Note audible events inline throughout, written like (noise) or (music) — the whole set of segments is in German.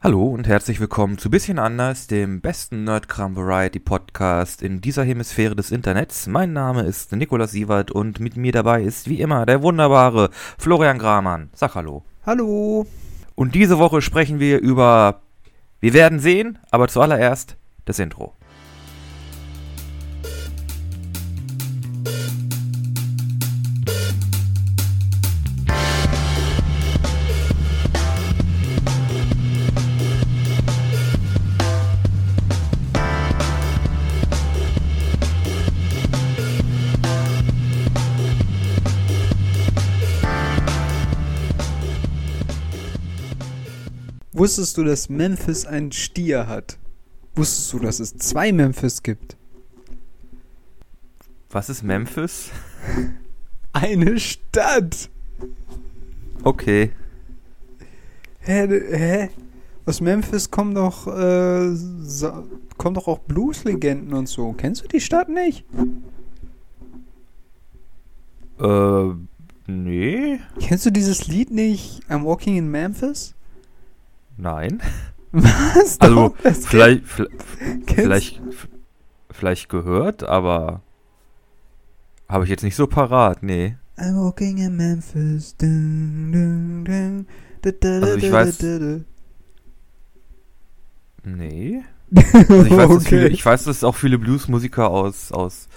Hallo und herzlich willkommen zu Bisschen anders, dem besten Nerdkram Variety Podcast in dieser Hemisphäre des Internets. Mein Name ist Nikolaus Sievert und mit mir dabei ist wie immer der wunderbare Florian Gramann. Sag Hallo. Hallo. Und diese Woche sprechen wir über Wir werden sehen, aber zuallererst das Intro. Wusstest du, dass Memphis einen Stier hat? Wusstest du, dass es zwei Memphis gibt? Was ist Memphis? (laughs) Eine Stadt! Okay. Hä? hä? Aus Memphis kommen doch, äh, kommen doch auch Blues-Legenden und so. Kennst du die Stadt nicht? Äh, nee. Kennst du dieses Lied nicht? I'm Walking in Memphis? Nein. Was? Also, vielleicht, vielleicht, vielleicht gehört, aber habe ich jetzt nicht so parat, nee. I'm walking in Memphis. Also ich weiß- Nee. Also ich, weiß, dass viele, Okay. ich weiß, dass auch viele Bluesmusiker aus, aus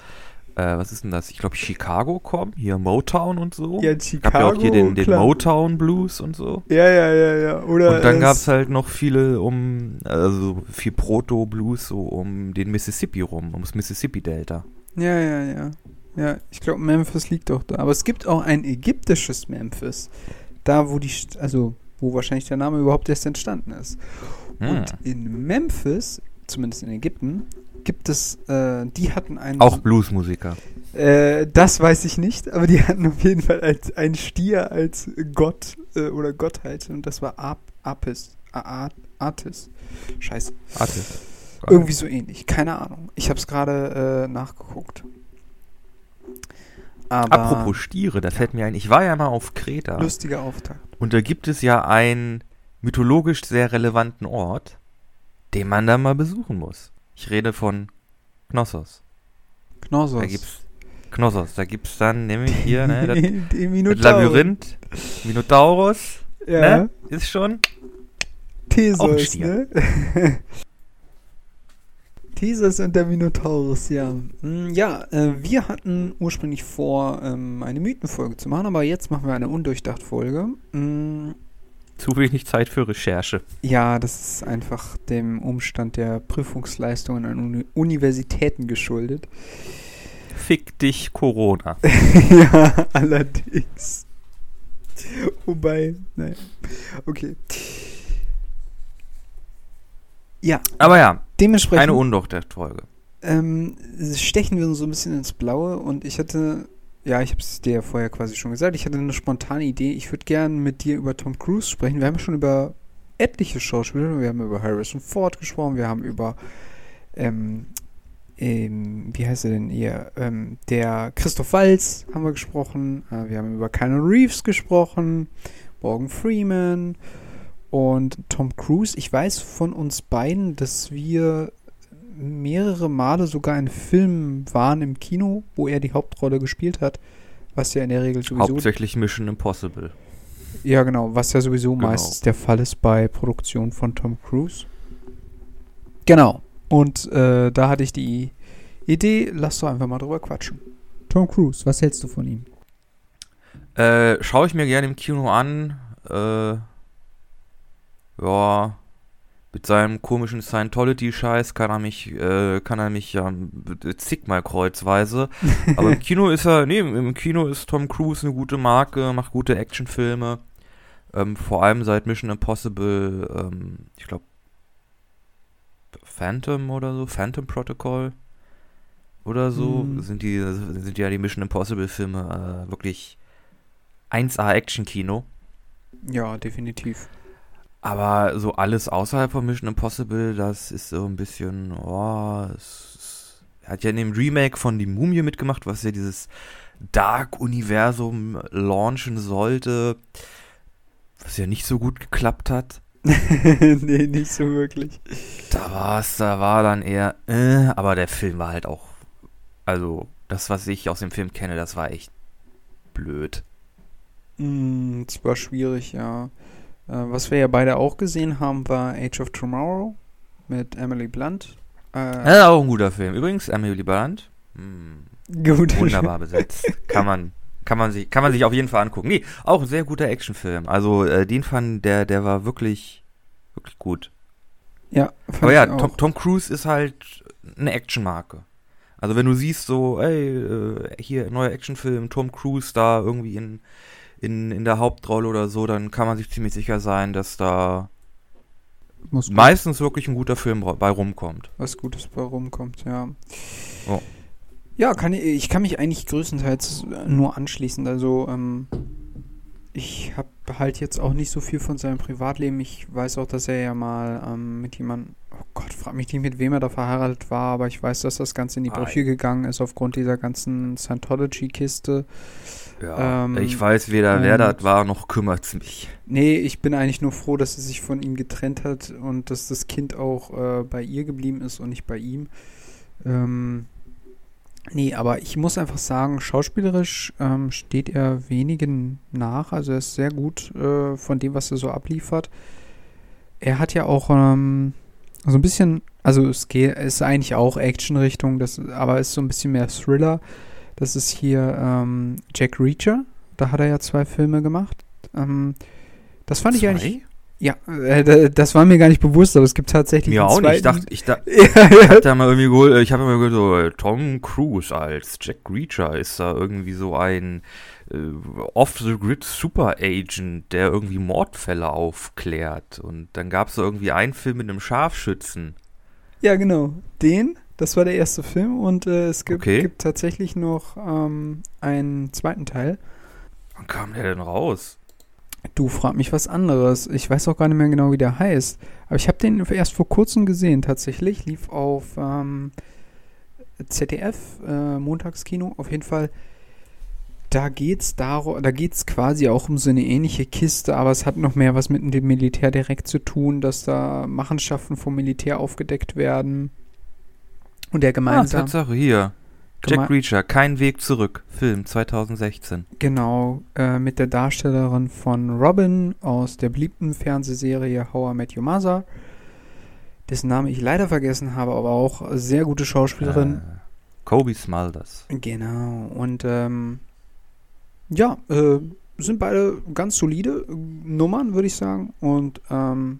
äh, was ist denn das? Ich glaube, Chicago kommen, hier Motown und so. Ja, Gab Chicago. ja auch hier den, den. Motown Blues und so. Ja, ja, ja, ja. Oder Und dann gab es halt noch viele um, also viel Proto-Blues so um den Mississippi rum, ums Mississippi-Delta. Ja, ja, ja. Ja, ich glaube, Memphis liegt auch da. Aber es gibt auch ein ägyptisches Memphis. Da, wo die, also, wo wahrscheinlich der Name überhaupt erst entstanden ist. Hm. Und in Memphis, zumindest in Ägypten, gibt es, äh, die hatten einen. Auch Bluesmusiker. Äh, das weiß ich nicht, aber die hatten auf jeden Fall als einen Stier als Gott äh, oder Gottheit und das war Ap Apis. A A Artis. Scheiße. Artist. Irgendwie so ähnlich. Keine Ahnung. Ich habe es gerade äh, nachgeguckt. Aber Apropos Stiere, da fällt mir ein, ich war ja mal auf Kreta. lustiger Auftakt. Und da gibt es ja einen mythologisch sehr relevanten Ort, den man da mal besuchen muss. Ich rede von Knossos. Knossos. Da gibt's Knossos, da gibt's dann nämlich hier, ne, (laughs) das, das. Labyrinth, Minotaurus, Ja. ne, ist schon. Theseus, ne? (laughs) Theseus und der Minotaurus, ja. Mm, Ja, äh, wir hatten ursprünglich vor, ähm, eine Mythenfolge zu machen, aber jetzt machen wir eine undurchdacht Folge. Mm, Zu wenig Zeit für Recherche. Ja, das ist einfach dem Umstand der Prüfungsleistungen an Uni Universitäten geschuldet. Fick dich, Corona. (laughs) ja, allerdings. Wobei, naja. Okay. Ja, Aber ja, dementsprechend eine Undurchdacht-Folge. ähm, stechen wir uns so ein bisschen ins Blaue und ich hatte, ja, ich habe es dir ja vorher quasi schon gesagt, ich hatte eine spontane Idee. Ich würde gerne mit dir über Tom Cruise sprechen. Wir haben schon über etliche Schauspieler, wir haben über Harrison Ford gesprochen, wir haben über, ähm, ähm, wie heißt er denn hier, ähm, der Christoph Waltz haben wir gesprochen, äh, wir haben über Keanu Reeves gesprochen, Morgan Freeman. Und Tom Cruise. Ich weiß von uns beiden, dass wir mehrere Male sogar in Filmen waren im Kino, wo er die Hauptrolle gespielt hat, was ja in der Regel sowieso Hauptsächlich Mission Impossible. ja, genau, was ja sowieso Genau. meistens der Fall ist bei Produktionen von Tom Cruise. Genau. Und äh, da hatte ich die Idee, lass doch einfach mal drüber quatschen. Tom Cruise, was hältst du von ihm? Äh, schaue ich mir gerne im Kino an. Äh, ja, mit seinem komischen Scientology-Scheiß kann er mich, äh, kann er mich ja zigmal kreuzweise. (laughs) Aber im Kino ist er, nee, im Kino ist Tom Cruise eine gute Marke, macht gute Actionfilme. Ähm, vor allem seit Mission Impossible, ähm, ich glaube, Phantom oder so, Phantom Protocol oder so, Mhm. sind die, sind ja die Mission Impossible Filme äh, wirklich 1A Action-Kino. Ja, definitiv. Aber so alles außerhalb von Mission Impossible, das ist so ein bisschen, oh, es, es, er hat ja in dem Remake von Die Mumie mitgemacht, was ja dieses Dark-Universum launchen sollte, was ja nicht so gut geklappt hat. (laughs) nee, nicht so wirklich. Da war's, da war dann eher, äh, aber der Film war halt auch, also das, was ich aus dem Film kenne, das war echt blöd. Mm, es war schwierig, ja. Äh, was wir ja beide auch gesehen haben, war Age of Tomorrow mit Emily Blunt. Äh, Ja, auch ein guter Film. Übrigens, Emily Blunt, hm, gut. wunderbar besetzt. (laughs) Kann man, kann man sich, kann man sich auf jeden Fall angucken. Nee, auch ein sehr guter Actionfilm. Also äh, den fand, der, der war wirklich, wirklich gut. Ja, fand Aber ja. Tom, Tom Cruise ist halt eine Actionmarke. Also wenn du siehst so, ey, äh, hier neuer Actionfilm, Tom Cruise da irgendwie in, in, in der Hauptrolle oder so, dann kann man sich ziemlich sicher sein, dass da meistens wirklich ein guter Film bei rumkommt. was Gutes bei rumkommt, ja. Oh. Ja, kann ich, ich kann mich eigentlich größtenteils nur anschließen. Also, ähm, ich habe halt jetzt auch nicht so viel von seinem Privatleben. Ich weiß auch, dass er ja mal ähm, mit jemandem, oh Gott, frag mich nicht, mit wem er da verheiratet war, aber ich weiß, dass das Ganze in die. Brüche gegangen ist aufgrund dieser ganzen Scientology-Kiste. Ja, Ähm, ich weiß weder, wer das war, noch kümmert's mich. Nee, ich bin eigentlich nur froh, dass sie sich von ihm getrennt hat und dass das Kind auch äh, bei ihr geblieben ist und nicht bei ihm. Ähm, nee, aber ich muss einfach sagen, schauspielerisch ähm, steht er wenigen nach. Also er ist sehr gut äh, von dem, was er so abliefert. Er hat ja auch ähm, so ein bisschen, also es geht, es ist eigentlich auch Action-Richtung, aber es ist so ein bisschen mehr Thriller. Das ist hier ähm, Jack Reacher. Da hat er ja zwei Filme gemacht. Ähm, das fand ich Zwei? eigentlich. Ja, äh, da- das war mir gar nicht bewusst, aber es gibt tatsächlich einen auch nicht. Ich dachte, ich dachte, (laughs) ja, ich ja. hab da mal irgendwie geholt, ich habe immer gehört, so, äh, Tom Cruise als Jack Reacher ist da irgendwie so ein äh, off-the-grid Super Agent, der irgendwie Mordfälle aufklärt. Und dann gab es so irgendwie einen Film mit einem Scharfschützen. ja, genau. Den, das war der erste Film und äh, es gibt, Okay. gibt tatsächlich noch ähm, einen zweiten Teil. Wann kam der denn raus? Du frag mich was anderes. Ich weiß auch gar nicht mehr genau, wie der heißt. Aber ich habe den erst vor kurzem gesehen, tatsächlich. Lief auf ähm, ZDF, äh, Montagskino. Auf jeden Fall. Da geht's darum, da geht's quasi auch um so eine ähnliche Kiste, aber es hat noch mehr was mit dem Militär direkt zu tun, dass da Machenschaften vom Militär aufgedeckt werden. Und der Ah, gemeinsam. Tatsache, hier. Jack Reacher, Kein Weg zurück. Film 2016. Genau, äh, mit der Darstellerin von Robin aus der beliebten Fernsehserie How I Met Your Mother, dessen Name ich leider vergessen habe, aber auch sehr gute Schauspielerin. Äh, Kobe Smulders. Genau, und ähm, ja, äh, sind beide ganz solide äh, Nummern, würde ich sagen. Und ähm,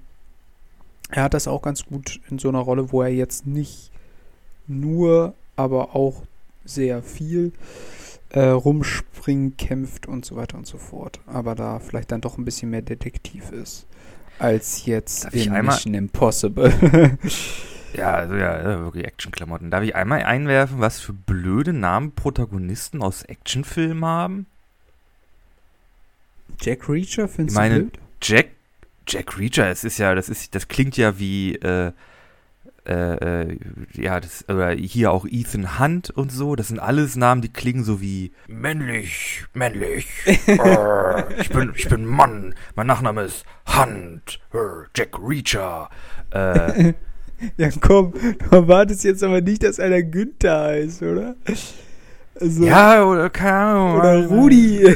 er hat das auch ganz gut in so einer Rolle, wo er jetzt nicht nur, aber auch sehr viel äh, rumspringt, kämpft und so weiter und so fort. Aber da vielleicht dann doch ein bisschen mehr Detektiv ist. Als jetzt Darf ich in einmal- Mission Impossible. (laughs) Ja, also ja, wirklich Actionklamotten. Darf ich einmal einwerfen, was für blöde Namen Protagonisten aus Actionfilmen haben? Jack Reacher, findest Ich meine- du blöd? Jack, Jack Reacher, es ist ja, das ist, das klingt ja wie, äh, äh, äh, ja, das, oder hier auch Ethan Hunt und so, das sind alles Namen, die klingen so wie männlich, männlich, (laughs) äh, ich bin, ich bin Mann, mein Nachname ist Hunt, äh, Jack Reacher, äh, (laughs) Ja, komm, du erwartest jetzt aber nicht, dass einer Günther heißt, oder? Also, ja, oder keine Ahnung. Oder mal- Rudi.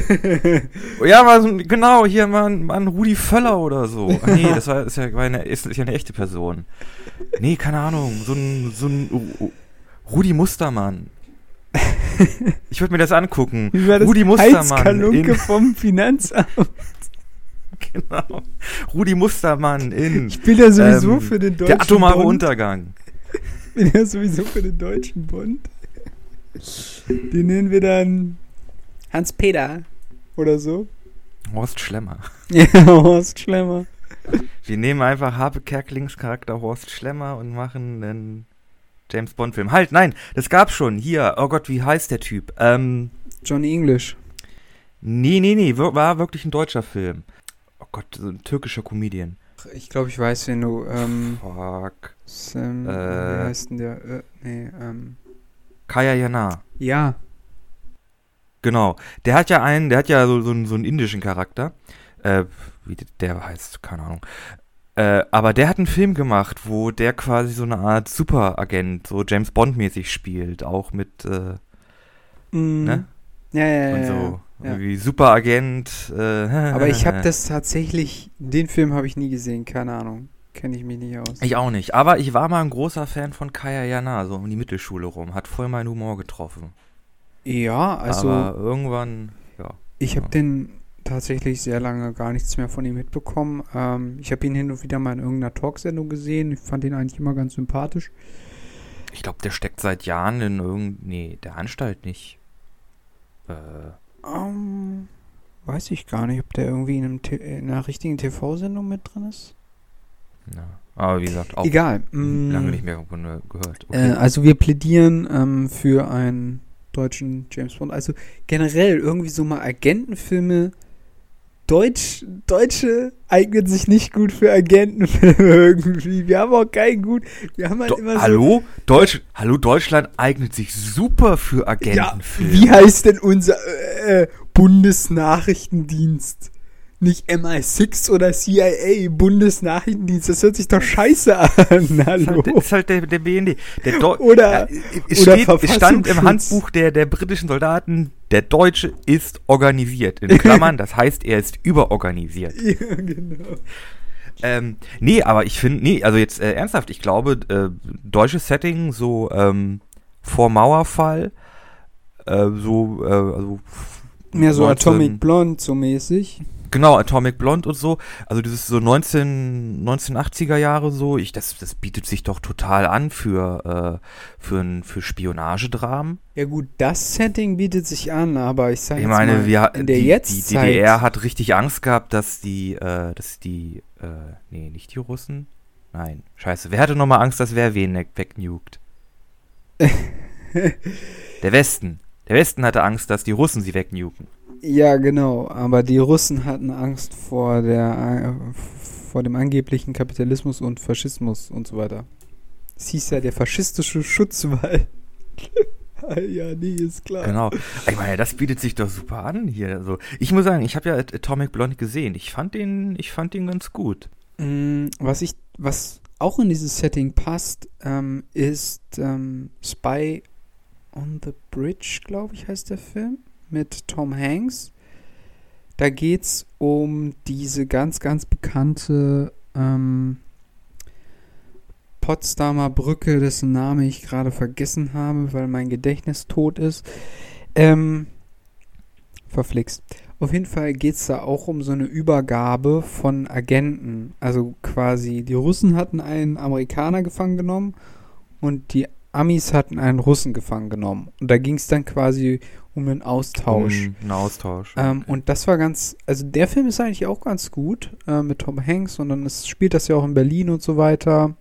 (laughs) Ja, mal so, genau, hier mal, ein- mal ein Rudi Völler oder so. Nee, das war, ist, ja eine, ist, ist ja eine echte Person. Nee, keine Ahnung, so ein, so ein Ru- Ru- Rudi Mustermann. (laughs) Ich würde mir das angucken. Wie war das? Rudi Mustermann. In, vom Finanzamt. (laughs) genau. Rudi Mustermann in Ich bin ja sowieso Ähm, für den deutschen Der atomare Bond. Untergang. Ich bin ja sowieso für den deutschen Bond. Den nennen wir dann Hans-Peter oder so. Horst Schlemmer. (laughs) Ja, Horst Schlemmer. Wir nehmen einfach Habe Kerklings Charakter Horst Schlemmer und machen einen James Bond Film. Halt, nein, das gab's schon. Hier, oh Gott, wie heißt der Typ? Ähm, Johnny English. Nee, nee, nee, war wirklich ein deutscher Film. Oh Gott, so ein türkischer Comedian. Ich glaube, ich weiß, wen du. Ähm, Fuck. Sam, Äh. wie heißt denn der? Äh, nee, ähm. Kaya Jana. Ja, Genau. Der hat ja einen, der hat ja so, so, einen, so einen indischen Charakter. Äh, wie der heißt, keine Ahnung. Äh, aber der hat einen Film gemacht, wo der quasi so eine Art Superagent, so James Bond-mäßig spielt, auch mit, äh, Mm. ne? Ja, ja, ja. Und so. ja. Irgendwie Superagent. Äh, Aber ich habe (laughs) das tatsächlich, den Film habe ich nie gesehen, keine Ahnung. Kenne ich mich nicht aus. Ich auch nicht. Aber ich war mal ein großer Fan von Kaya Jana, so um die Mittelschule rum. Hat voll meinen Humor getroffen. ja, also aber irgendwann, ja. ich habe ja. den tatsächlich sehr lange gar nichts mehr von ihm mitbekommen. Ähm, ich habe ihn hin und wieder mal in irgendeiner Talksendung gesehen. Ich fand ihn eigentlich immer ganz sympathisch. Ich glaube, der steckt seit Jahren in irgendein. Nee, der Anstalt nicht. Äh, Ähm, weiß ich gar nicht, ob der irgendwie in, einem T in einer richtigen TV-Sendung mit drin ist. na. Aber wie gesagt, auch Egal. (laughs) mm, lange nicht mehr von, gehört. Äh, also wir plädieren ähm, für einen deutschen James Bond. Also generell irgendwie so mal Agentenfilme. Deutsch, Deutsche eignen sich nicht gut für Agentenfilme (laughs) irgendwie. Wir haben auch keinen gut. Wir haben halt Do immer so. Hallo? Deutsch, Hallo, Deutschland eignet sich super für Ja, Agentenfilme. wie heißt denn unser äh, Bundesnachrichtendienst? Nicht MI6 oder CIA, Bundesnachrichtendienst. Das hört sich doch scheiße an. (laughs) ist Hallo. halt, ist halt der, der BND. Der Oder- ja, es oder steht, es stand im. Handbuch der, der britischen Soldaten, der Deutsche ist organisiert. In (laughs) Klammern, das heißt, er ist überorganisiert. Ja, genau. Ähm, nee, aber ich finde, nee, also jetzt äh, ernsthaft, ich glaube, äh, deutsches Setting, so ähm, vor Mauerfall, äh, so, äh, also Mehr so 19 Atomic Blonde, so mäßig. Genau, Atomic Blonde und so. Also dieses so 19, 1980er Jahre so. Ich, das, das bietet sich doch total an für, äh, für, ein, für Spionagedramen. Ja gut, das Setting bietet sich an, aber ich sage Ich jetzt meine, mal, wir, in der die, die Jetztzeit, DDR hat richtig Angst gehabt, dass die, äh, dass die, äh, nee, nicht die Russen. Nein, scheiße. Wer hatte nochmal Angst, dass wer wen ne- wegnukt? (laughs) Der Westen. Der Westen hatte Angst, dass die Russen sie wegnuken. Ja, genau, aber die Russen hatten Angst vor der äh, vor dem angeblichen Kapitalismus und Faschismus und so weiter. Es hieß ja der faschistische Schutzwall. (laughs) ja, nee, ist klar. Genau. Ich meine, das bietet sich doch super an hier. Also, ich muss sagen, ich habe ja At- Atomic Blonde gesehen. Ich fand den, ich fand den ganz gut. Mm, Was ich, was auch in dieses Setting passt, ähm, ist ähm, Spy on the Bridge, glaube ich, heißt der Film, mit Tom Hanks. Da geht's um diese ganz, ganz bekannte ähm, Potsdamer Brücke, dessen Name ich gerade vergessen habe, weil mein Gedächtnis tot ist. Ähm, verflixt. Auf jeden Fall geht es da auch um so eine Übergabe von Agenten. Also quasi, die Russen hatten einen Amerikaner gefangen genommen und die Amis hatten einen Russen gefangen genommen. Und da ging es dann quasi um einen Austausch. Um, ein Austausch. Ähm, und das war ganz, also der Film ist eigentlich auch ganz gut äh, mit Tom Hanks und dann ist, spielt das ja auch in Berlin und so weiter.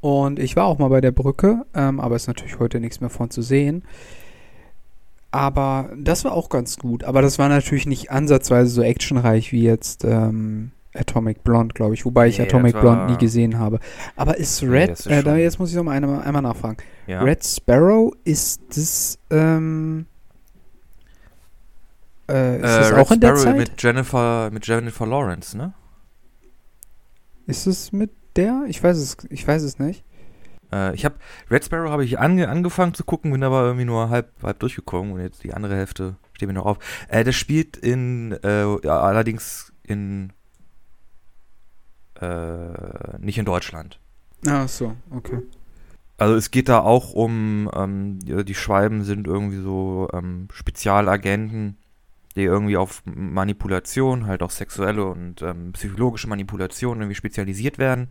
Und ich war auch mal bei der Brücke, ähm, aber ist natürlich heute nichts mehr von zu sehen. Aber das war auch ganz gut. Aber das war natürlich nicht ansatzweise so actionreich wie jetzt ähm, Atomic Blonde, glaube ich. Wobei ich Nee, Atomic das Blonde nie gesehen habe. Aber ist Nee, Red, das ist äh, da jetzt muss ich noch mal einmal, einmal nachfragen. ja. Red Sparrow, ist das, ähm, äh, ist das Äh, auch Red in der Sparrow Zeit? mit Jennifer, mit Jennifer Lawrence, ne? Ist es mit der? Ich weiß es, ich weiß es nicht. Äh, ich habe Red Sparrow habe ich ange, angefangen zu gucken, bin aber irgendwie nur halb, halb durchgekommen und jetzt die andere Hälfte steht mir noch auf. Äh, das spielt in, äh, ja, allerdings in, äh, nicht in Deutschland. Ach so, okay. Also es geht da auch um, ähm, die, Schwalben sind irgendwie so ähm, Spezialagenten, die irgendwie auf Manipulation, halt auch sexuelle und ähm, psychologische Manipulation irgendwie spezialisiert werden.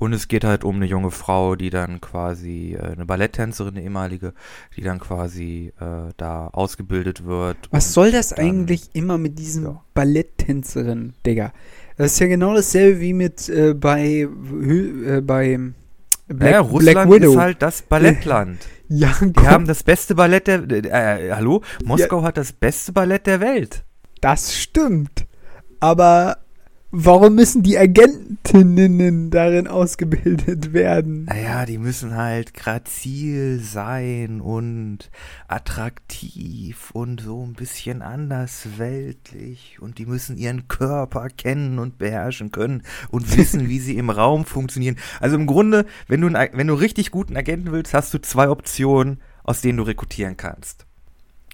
Und es geht halt um eine junge Frau, die dann quasi, äh, eine Balletttänzerin, eine ehemalige, die dann quasi äh, da ausgebildet wird. Was soll das eigentlich immer mit diesen ja. Balletttänzerinnen, Digga? Das ist ja genau dasselbe wie mit äh, bei, äh, bei Black, naja, Black Russland Widow. ist halt das Ballettland. (laughs) ja, Die komm, haben das beste Ballett der, äh, äh, hallo? Moskau hat das beste Ballett der Welt. das stimmt. Aber Warum müssen die Agentinnen darin ausgebildet werden? Naja, die müssen halt grazil sein und attraktiv und so ein bisschen andersweltlich und die müssen ihren Körper kennen und beherrschen können und (laughs) wissen, wie sie im Raum funktionieren. Also im Grunde, wenn du, einen, wenn du richtig guten Agenten willst, hast du zwei Optionen, aus denen du rekrutieren kannst.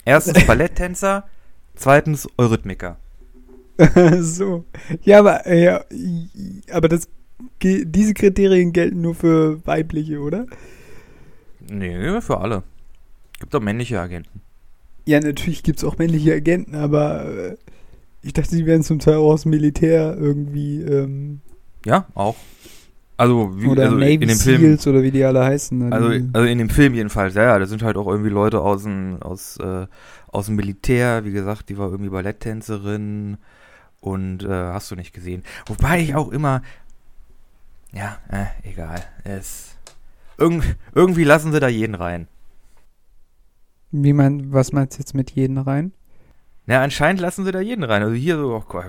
Erstens (laughs) Balletttänzer, zweitens Eurythmiker. (laughs) so. Ja, aber, ja, aber das, diese Kriterien gelten nur für weibliche, oder? Nee, für alle. Gibt auch männliche Agenten. Ja, natürlich gibt es auch männliche Agenten, aber äh, ich dachte, die werden zum Teil auch aus dem Militär irgendwie. Ähm, ja, auch. Also, wie, oder also Navy in dem Seals Film, oder wie die alle heißen. Also, also in dem Film jedenfalls, ja, ja, da sind halt auch irgendwie Leute aus dem, aus, äh, aus dem Militär, wie gesagt, die war irgendwie Balletttänzerin, und äh, hast du nicht gesehen. Wobei ich auch immer, ja, äh, egal. Es, irg irgendwie lassen sie da jeden rein. Wie mein, was meinst du jetzt mit jeden rein? Na, anscheinend lassen sie da jeden rein. Also hier so, oh,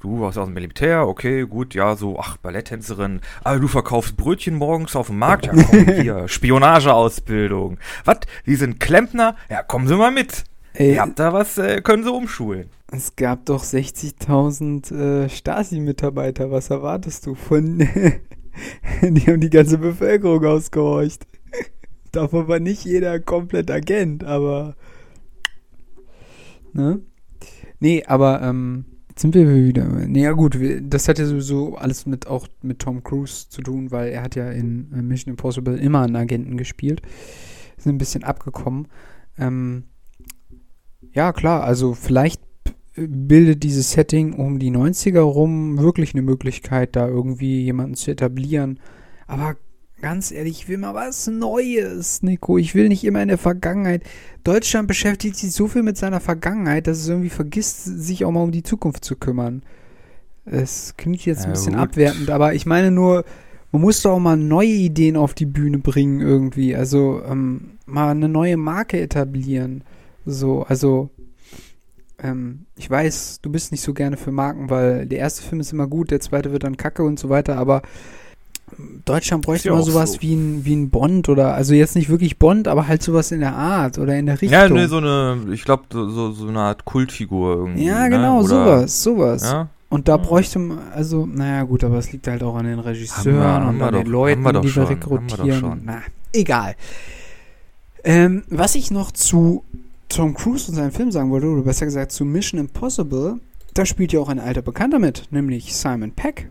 du warst aus dem Militär, okay, gut, ja, so, ach, Balletttänzerin, aber du verkaufst Brötchen morgens auf dem Markt, ja, (laughs) komm, hier, Spionageausbildung. Was, die sind Klempner? Ja, kommen Sie mal mit. Ey, Ihr habt da was, äh, können Sie umschulen. Es gab doch 60.000 äh, Stasi-Mitarbeiter. Was erwartest du von. (laughs) die haben die ganze Bevölkerung ausgehorcht. Davon war nicht jeder komplett Agent, aber. Ne? Nee, aber, ähm, jetzt sind wir wieder. Nee, gut, das hat ja sowieso alles mit auch mit Tom Cruise zu tun, weil er hat ja in äh, Mission Impossible immer einen Agenten gespielt. Sind ein bisschen abgekommen. Ähm, ja, klar, also vielleicht bildet dieses Setting um die 90er rum wirklich eine Möglichkeit, da irgendwie jemanden zu etablieren. Aber ganz ehrlich, ich will mal was Neues, Nico. Ich will nicht immer in der Vergangenheit. Deutschland beschäftigt sich so viel mit seiner Vergangenheit, dass es irgendwie vergisst, sich auch mal um die Zukunft zu kümmern. Es klingt jetzt ein bisschen ja, abwertend, aber ich meine nur, man muss doch auch mal neue Ideen auf die Bühne bringen irgendwie. Also ähm, mal eine neue Marke etablieren. So, also ähm, ich weiß, du bist nicht so gerne für Marken, weil der erste Film ist immer gut, der zweite wird dann kacke und so weiter, aber Deutschland bräuchte ja mal sowas so. wie, ein, wie ein Bond oder, also jetzt nicht wirklich Bond, aber halt sowas in der Art oder in der Richtung. Ja, ne, so eine, ich glaube, so, so eine Art Kultfigur irgendwie. Ja, ne? genau, ne? sowas, sowas. Ja? Und da bräuchte man, also, naja, gut, aber es liegt halt auch an den Regisseuren wir, und an den Leuten, wir die wir rekrutieren. Na, egal. Ähm, was ich noch zu Tom Cruise und seinem Film sagen wollte, oder besser gesagt zu Mission Impossible, da spielt ja auch ein alter Bekannter mit, nämlich Simon Peck.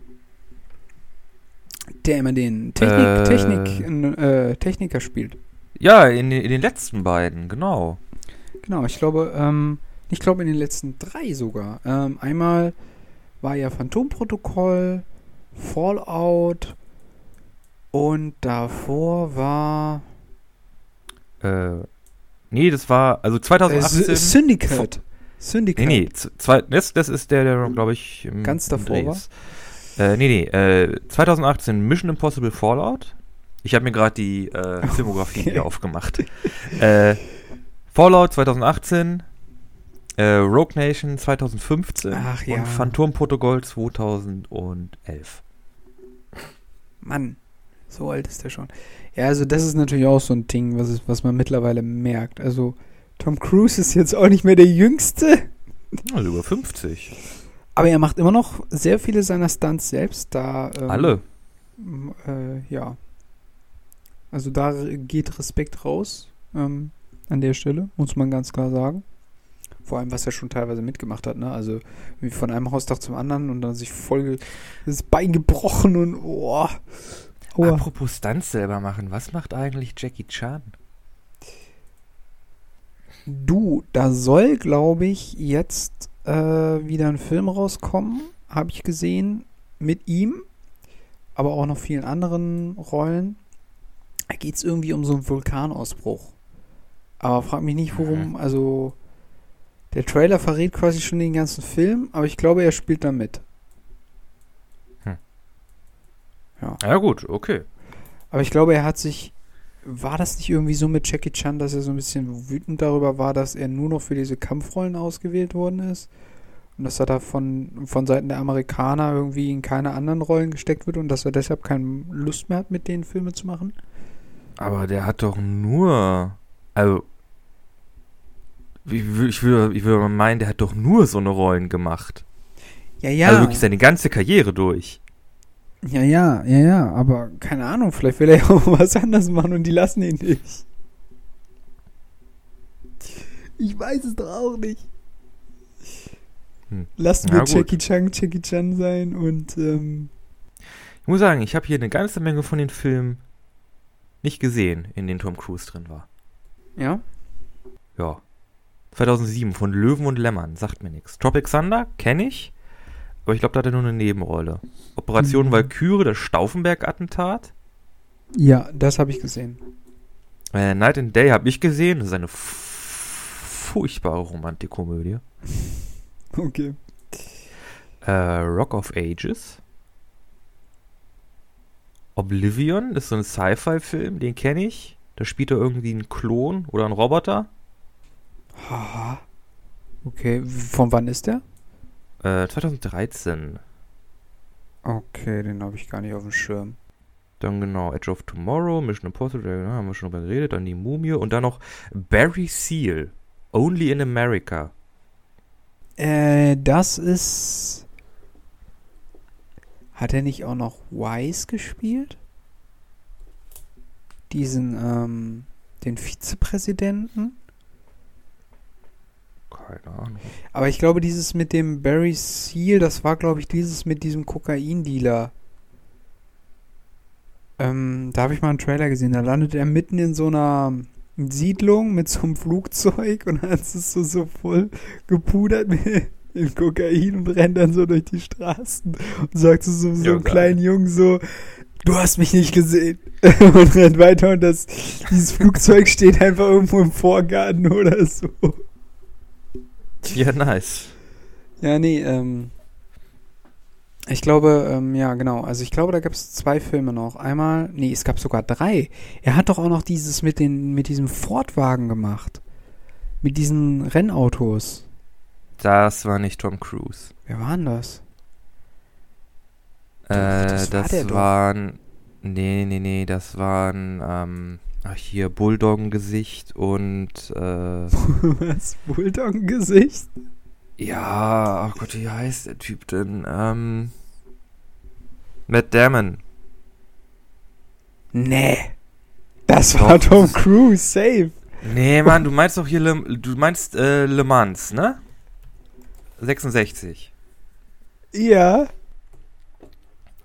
Der immer den Technik, äh, Technik, äh, Techniker spielt. Ja, in, in, den letzten beiden, genau. Genau, ich glaube, ähm, ich glaube in den letzten drei sogar. Ähm, einmal war ja Phantomprotokoll, Fallout und davor war. Äh, Nee, das war, also 2018. Äh, Syndicate. Syndicate. Nee, nee, zwei, das, das ist der, der, glaube ich, im, ganz davor im war. Äh, nee, nee, äh, 2018 Mission Impossible Fallout. Ich habe mir gerade die äh, (laughs) Filmografie okay. hier aufgemacht. äh, Fallout 2018, äh, Rogue Nation 2015 Ach, ja. und Phantom Protokoll 2011. Mann, so alt ist der schon. Ja, also das ist natürlich auch so ein Ding, was, ist, was man mittlerweile merkt. Also Tom Cruise ist jetzt auch nicht mehr der Jüngste. Also über 50. Aber er macht immer noch sehr viele seiner Stunts selbst. Da, ähm, Alle? Äh, ja. Also da geht Respekt raus ähm, an der Stelle, muss man ganz klar sagen. Vor allem, was er schon teilweise mitgemacht hat, ne? Also wie von einem Haustag zum anderen und dann sich voll das Bein gebrochen und oh. Oh. Apropos Stunts selber machen, was macht eigentlich Jackie Chan? Du, da soll, glaube ich, jetzt äh, wieder ein Film rauskommen, habe ich gesehen, mit ihm, aber auch noch vielen anderen Rollen. Da geht es irgendwie um so einen Vulkanausbruch. Aber frag mich nicht, worum, mhm. also der Trailer verrät quasi schon den ganzen Film, aber ich glaube, er spielt da mit. Ja. ja, gut, okay. Aber ich glaube, er hat sich. War das nicht irgendwie so mit Jackie Chan, dass er so ein bisschen wütend darüber war, dass er nur noch für diese Kampfrollen ausgewählt worden ist? Und dass er da von, von Seiten der Amerikaner irgendwie in keine anderen Rollen gesteckt wird und dass er deshalb keine Lust mehr hat, mit denen Filme zu machen? Aber der hat doch nur. Also. Ich würde ich würd, ich würd mal meinen, der hat doch nur so eine Rollen gemacht. Ja, ja. Also wirklich seine ganze Karriere durch. Ja, ja, ja, ja, aber keine Ahnung, vielleicht will er ja (laughs) auch was anderes machen und die lassen ihn nicht. Ich weiß es doch auch nicht. Hm. Lassen wir. Jackie Chan Jackie Chan sein und ähm, Ich muss sagen, ich habe hier eine ganze Menge von den Filmen nicht gesehen, in denen Tom Cruise drin war. ja. Ja. 2007 von Löwen und Lämmern, sagt mir nichts. Tropic Thunder, kenne ich, aber ich glaube, da hat er nur eine Nebenrolle. Operation Mhm. Valkyrie, das Stauffenberg-Attentat. Ja, das habe ich gesehen. Äh, Night and Day habe ich gesehen, das ist eine furchtbare Romantikkomödie. (laughs) Okay. Äh, Rock of Ages. Oblivion ist so ein Sci-Fi-Film, den kenne ich. Da spielt er irgendwie einen Klon oder einen Roboter. Haha. Okay, von wann ist der? Äh, 2013. Okay, den habe ich gar nicht auf dem Schirm. Dann genau Edge of Tomorrow, Mission Impossible, da haben wir schon drüber geredet. Dann die Mumie und dann noch Barry Seal. Only in America. Äh, das ist. Hat er nicht auch noch Wise gespielt? Diesen, ähm, den Vizepräsidenten? Keine Ahnung. Aber ich glaube, dieses mit dem Barry Seal, das war, glaube ich, dieses mit diesem Kokaindealer. Ähm, da habe ich mal einen Trailer gesehen. Da landet er mitten in so einer Siedlung mit so einem Flugzeug und hat es so, so voll gepudert mit dem Kokain und rennt dann so durch die Straßen und sagt so, so, so einem kleinen Jungen so, du hast mich nicht gesehen. (laughs) und rennt weiter und das, dieses Flugzeug steht einfach irgendwo im Vorgarten oder so. Ja, nice. Ja, nee, ähm. Ich glaube, ähm, ja, genau. Also ich glaube, da gab es zwei Filme noch. Einmal, nee, es gab sogar drei. Er hat doch auch noch dieses mit den, mit diesem Fordwagen gemacht. Mit diesen Rennautos. Das war nicht Tom Cruise. Wer war denn das? Äh, das war das doch. waren. Nee, nee, nee, das waren. Ähm, ach, hier Bulldoggen-Gesicht und. Äh, (laughs) Was? Bulldog-Gesicht? ja, ach Gott, wie heißt der Typ denn? Ähm. Matt Damon. Nee. Das war Doch, Tom Cruise, safe. Nee, Mann, du meinst doch hier Le, du meinst äh, Le Mans, ne? 66. Ja.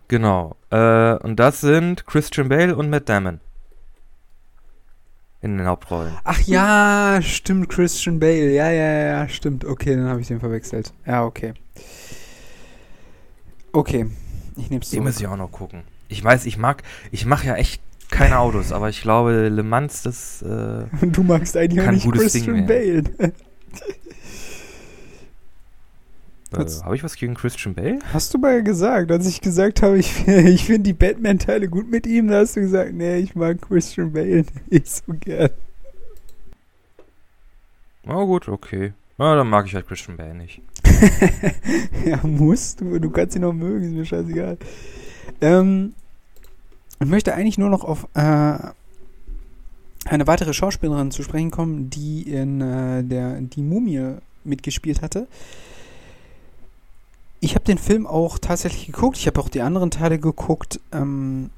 Genau. Äh, und das sind Christian Bale und Matt Damon. In den Hauptrollen. Ach ja, stimmt, Christian Bale. Ja, ja, ja, stimmt. Okay, dann habe ich den verwechselt. Ja, okay. Okay, ich nehme es Den muss ich auch noch gucken. Ich weiß, ich mag, ich mache ja echt keine Autos, aber ich glaube, Le Mans, das, äh, Und (laughs) du magst eigentlich auch nicht Christian Bale. (laughs) äh Was- habe ich was gegen Christian Bale? Hast du mal gesagt, als ich gesagt habe, ich, (laughs) ich finde die Batman-Teile gut mit ihm, da hast du gesagt, nee, ich mag Christian Bale (laughs) nicht so gern. Na gut, okay. Na, dann mag ich halt Christian Bale nicht. (laughs) ja, musst du, du kannst ihn noch mögen, ist mir scheißegal. Ähm, ich möchte eigentlich nur noch auf äh, eine weitere Schauspielerin zu sprechen kommen, die in äh, der Die Mumie mitgespielt hatte. Ich habe den Film auch tatsächlich geguckt. Ich habe auch die anderen Teile geguckt. Ähm,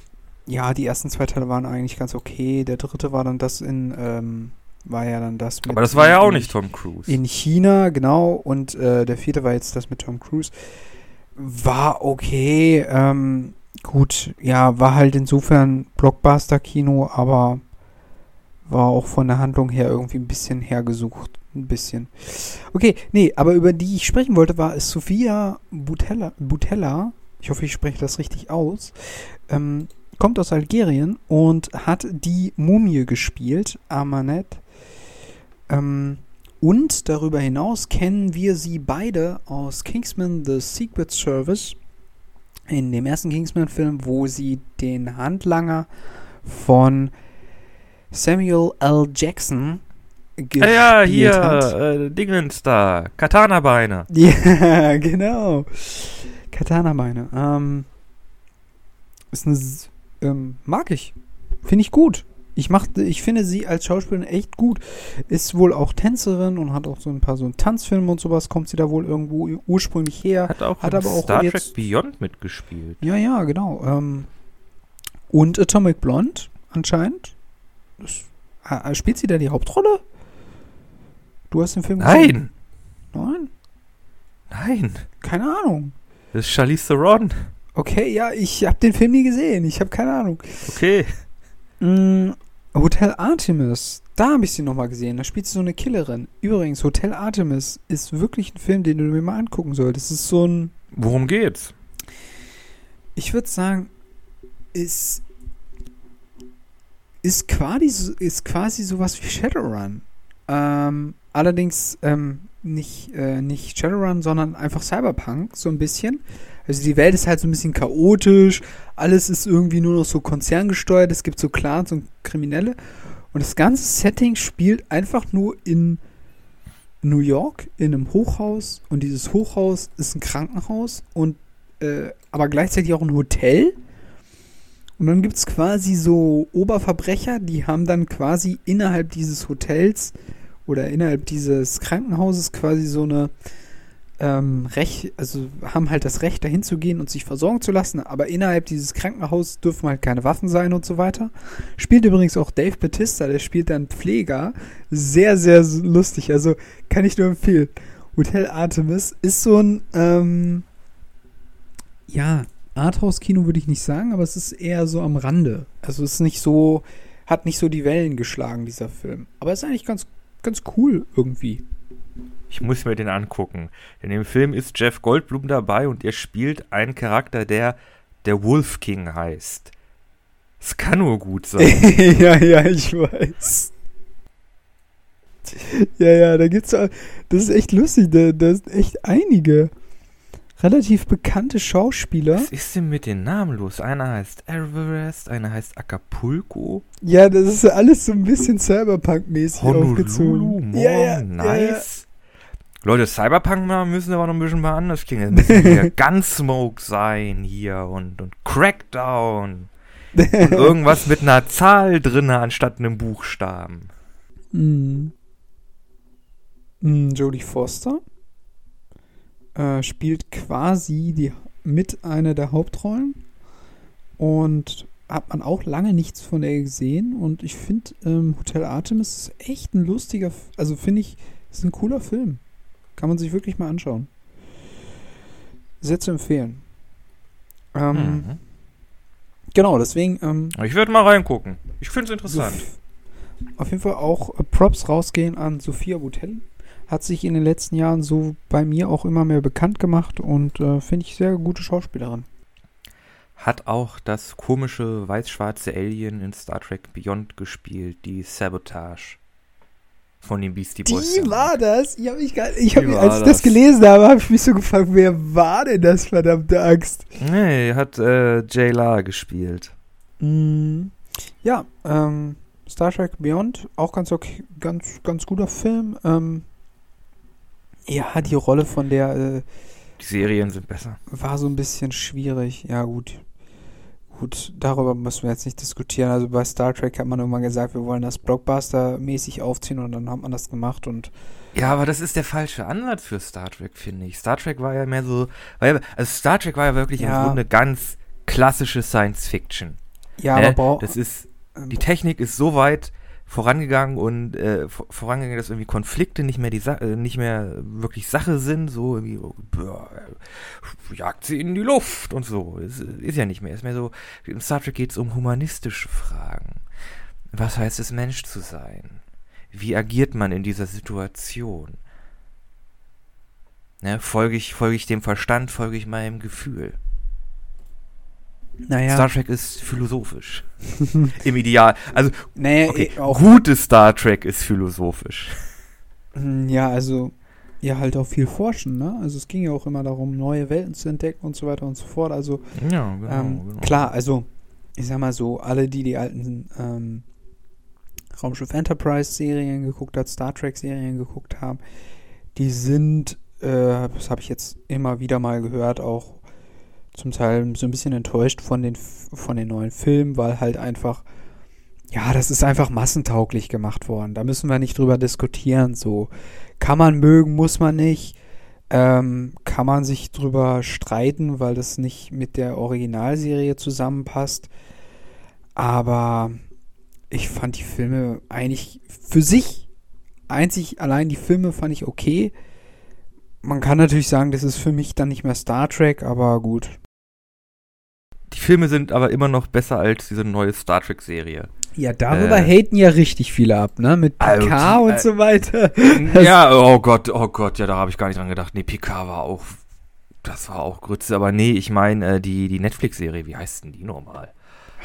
ja, die ersten zwei Teile waren eigentlich ganz okay. Der dritte war dann das in, ähm, war ja dann das mit Aber das war ja auch nicht Tom Cruise. in China, genau. Und äh, der vierte war jetzt das mit Tom Cruise. War okay. Ähm, gut, ja, war halt insofern Blockbuster-Kino, aber war auch von der Handlung her irgendwie ein bisschen hergesucht. Ein bisschen. Okay, nee, aber über die ich sprechen wollte, war Sophia Butella. Butella ich hoffe, ich spreche das richtig aus. Ähm, kommt aus Algerien und hat die Mumie gespielt, Amanet. Ähm, und darüber hinaus kennen wir sie beide aus Kingsman The Secret Service. In dem ersten Kingsman-Film, wo sie den Handlanger von Samuel L. Jackson gespielt Ja, ja, hier, hat. äh, Dingens da, Katana-Beine. (laughs) Ja, genau. Katana-Beine. Ähm, ist eine, ähm, mag ich. Finde ich gut. Ich, mach, ich finde sie als Schauspielerin echt gut. Ist wohl auch Tänzerin und hat auch so ein paar so Tanzfilme und sowas. Kommt sie da wohl irgendwo ursprünglich her. Hat auch Hat aber auch Star jetzt- Trek Beyond mitgespielt. Ja, ja, genau. Ähm, und Atomic Blonde anscheinend. Das, ah, spielt sie da die Hauptrolle? Du hast den Film gesehen? Nein, Nein? nein, Keine Ahnung. das ist Charlize Theron. Okay, ja, ich habe den Film nie gesehen. Ich habe keine Ahnung. Okay. Mm, Hotel Artemis. Da habe ich sie nochmal gesehen. Da spielt sie so eine Killerin. Übrigens, Hotel Artemis ist wirklich ein Film, den du mir mal angucken solltest. Es ist so ein, Worum geht's? ich würde sagen, ist, ist quasi, ist quasi sowas wie Shadowrun. Ähm, allerdings ähm, nicht, äh, nicht Shadowrun, sondern einfach Cyberpunk, so ein bisschen. Also die Welt ist halt so ein bisschen chaotisch, alles ist irgendwie nur noch so konzerngesteuert, es gibt so Clans und Kriminelle. Und das ganze Setting spielt einfach nur in New York, in einem Hochhaus. Und dieses Hochhaus ist ein Krankenhaus und äh, aber gleichzeitig auch ein Hotel. Und dann gibt es quasi so Oberverbrecher, die haben dann quasi innerhalb dieses Hotels oder innerhalb dieses Krankenhauses quasi so eine ähm, Recht, also haben halt das Recht, dahin zu gehen und sich versorgen zu lassen, aber innerhalb dieses Krankenhauses dürfen halt keine Waffen sein und so weiter. Spielt übrigens auch Dave Batista, der spielt dann Pfleger. Sehr, sehr lustig, also kann ich nur empfehlen. Hotel Artemis ist so ein, ähm, ja, Arthouse-Kino würde ich nicht sagen, aber es ist eher so am Rande. Also es ist nicht so, hat nicht so die Wellen geschlagen, dieser Film. Aber es ist eigentlich ganz, ganz cool irgendwie. Ich muss mir den angucken. In dem Film ist Jeff Goldblum dabei und er spielt einen Charakter, der der Wolf King heißt. Es kann nur gut sein. (laughs) ja, ja, ich weiß. Ja, ja, da gibt's das ist echt lustig, da, da sind echt einige relativ bekannte Schauspieler. Was ist denn mit den Namen los? Einer heißt Everest, einer heißt Acapulco, Ja, das ist alles so ein bisschen Cyberpunk-mäßig aufgezogen. Ja, ja, ja, ja. nice. Leute, Cyberpunk mal müssen aber noch ein bisschen mal anders klingen. Es müssen hier (laughs) Gunsmoke sein hier und, und Crackdown. Und irgendwas mit einer Zahl drinne anstatt einem Buchstaben. Mm. Mm, Jodie Foster äh, spielt quasi die, mit einer der Hauptrollen und hat man auch lange nichts von ihr gesehen und ich finde ähm, Hotel Artemis ist echt ein lustiger, also finde ich, ist ein cooler Film. Kann man sich wirklich mal anschauen. Sehr zu empfehlen. Ähm, Mhm. Genau, deswegen ähm, Ich würde mal reingucken. Ich finde es interessant. Auf jeden Fall auch äh, Props rausgehen an Sophia Boutell. Hat sich in den letzten Jahren so bei mir auch immer mehr bekannt gemacht und äh, finde ich sehr gute Schauspielerin. Hat auch das komische weiß-schwarze Alien in Star Trek Beyond gespielt, die Sabotage von den Beastie Boys. Die war das? Ich habe mich gar, ich hab, mich- als ich das das. gelesen habe, habe ich mich so gefragt, wer war denn das, verdammte Axt? Nee, hat äh, Jay La gespielt. Mm, ja, ähm, Star Trek Beyond, auch ganz okay, ganz, ganz guter Film. Ähm, ja, die Rolle von der äh, Die Serien sind besser. war so ein bisschen schwierig. Ja, gut. Gut, darüber müssen wir jetzt nicht diskutieren. Also bei Star Trek hat man irgendwann gesagt, wir wollen das Blockbuster-mäßig aufziehen und dann hat man das gemacht und Ja, aber das ist der falsche Ansatz für Star Trek, finde ich. Star Trek war ja mehr so, ja, also Star Trek war ja wirklich Ja. im Grunde ganz klassische Science Fiction. ja, ne? aber braucht Das ist, die Technik ist so weit vorangegangen und äh, vor- vorangegangen, dass irgendwie Konflikte nicht mehr die Sa äh, nicht mehr wirklich Sache sind, so irgendwie oh, boah, äh, jagt sie in die Luft und so. Ist, ist ja nicht mehr. Ist mehr so, in Star Trek geht es um humanistische Fragen. Was heißt es, Mensch zu sein? Wie agiert man in dieser Situation? Ne, folge ich, folge ich dem Verstand, folge ich meinem Gefühl? Naja, Star Trek ist philosophisch. (laughs) Im Ideal. Also, nee, okay, auch gutes Star Trek ist philosophisch. Mm, Ja, also ja halt auch viel forschen, ne? Also es ging ja auch immer darum, neue Welten zu entdecken und so weiter und so fort. Also Ja, genau. ähm, klar, also ich sag mal so, alle, die die alten ähm, Raumschiff Enterprise Serien geguckt hat, Star Trek Serien geguckt haben, die sind, äh, das habe ich jetzt immer wieder mal gehört, auch zum Teil so ein bisschen enttäuscht von den, von den neuen Filmen, weil halt einfach, ja, das ist einfach massentauglich gemacht worden. Da müssen wir nicht drüber diskutieren. So kann man mögen, muss man nicht. Ähm, kann man sich drüber streiten, weil das nicht mit der Originalserie zusammenpasst. Aber ich fand die Filme eigentlich für sich einzig allein die Filme fand ich okay. Man kann natürlich sagen, das ist für mich dann nicht mehr Star Trek, aber gut. Die Filme sind aber immer noch besser als diese neue Star Trek Serie. Ja, darüber äh, haten ja richtig viele ab, ne? Mit Picard also, und äh, so weiter. (laughs) Ja, oh Gott, oh Gott, ja, da habe ich gar nicht dran gedacht. Nee, Picard war auch, das war auch Grütze, aber nee, ich meine äh, die, die Netflix-Serie, wie heißt denn die normal?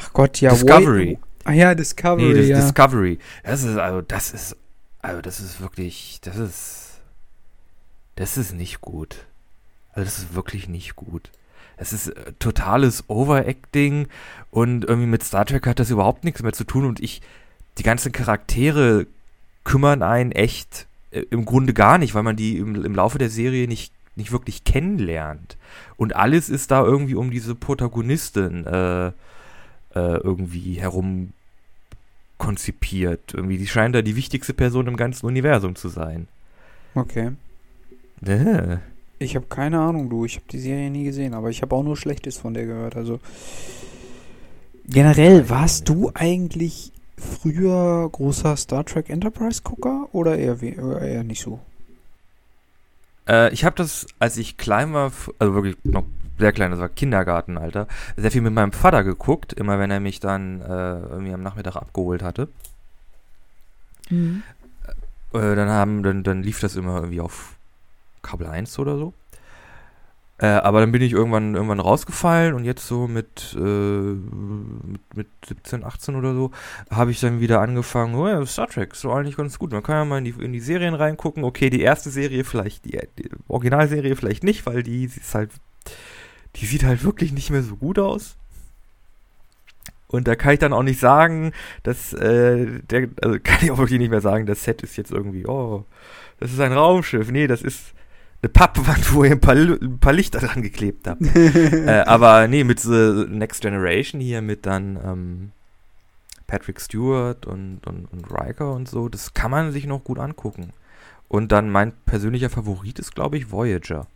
Ach Gott, ja. Discovery. Ah ja, Discovery, nee, das, ja. Discovery. Das ist, also, das ist, also, das ist wirklich, das ist, das ist nicht gut. Also, das ist wirklich nicht gut es ist äh, totales Overacting und irgendwie mit Star Trek hat das überhaupt nichts mehr zu tun und ich, die ganzen Charaktere kümmern einen echt äh, im Grunde gar nicht, weil man die im, im Laufe der Serie nicht, nicht wirklich kennenlernt. Und alles ist da irgendwie um diese Protagonistin äh, äh, irgendwie herum konzipiert. Irgendwie, die scheint da die wichtigste Person im ganzen Universum zu sein. Okay. Äh. Ich habe keine Ahnung, du. Ich habe die Serie nie gesehen, aber ich habe auch nur Schlechtes von der gehört. Also generell warst du eigentlich früher großer Star Trek Enterprise Gucker oder eher, eher nicht so? Äh, ich habe das, als ich klein war, also wirklich noch sehr klein, das war Kindergartenalter, sehr viel mit meinem Vater geguckt, immer wenn er mich dann äh, irgendwie am Nachmittag abgeholt hatte. Mhm. Äh, dann haben, dann, dann lief das immer irgendwie auf Kabel 1 oder so. Äh, aber dann bin ich irgendwann, irgendwann rausgefallen und jetzt so mit, äh, mit, mit 17, 18 oder so habe ich dann wieder angefangen, oh ja, Star Trek ist so eigentlich ganz gut. Man kann ja mal in die, in die Serien reingucken. Okay, die erste Serie vielleicht, die, die Originalserie vielleicht nicht, weil die, die ist halt, die sieht halt wirklich nicht mehr so gut aus. Und da kann ich dann auch nicht sagen, dass äh, der, also (laughs) kann ich auch wirklich nicht mehr sagen, das Set ist jetzt irgendwie, oh, das ist ein Raumschiff. Nee, das ist eine Pappwand, wo ihr ein paar, ein paar Lichter dran geklebt habt. (laughs) äh, aber nee, mit The Next Generation hier mit dann ähm, Patrick Stewart und, und, und Riker und so, das kann man sich noch gut angucken. Und dann mein persönlicher Favorit ist, glaube ich, Voyager.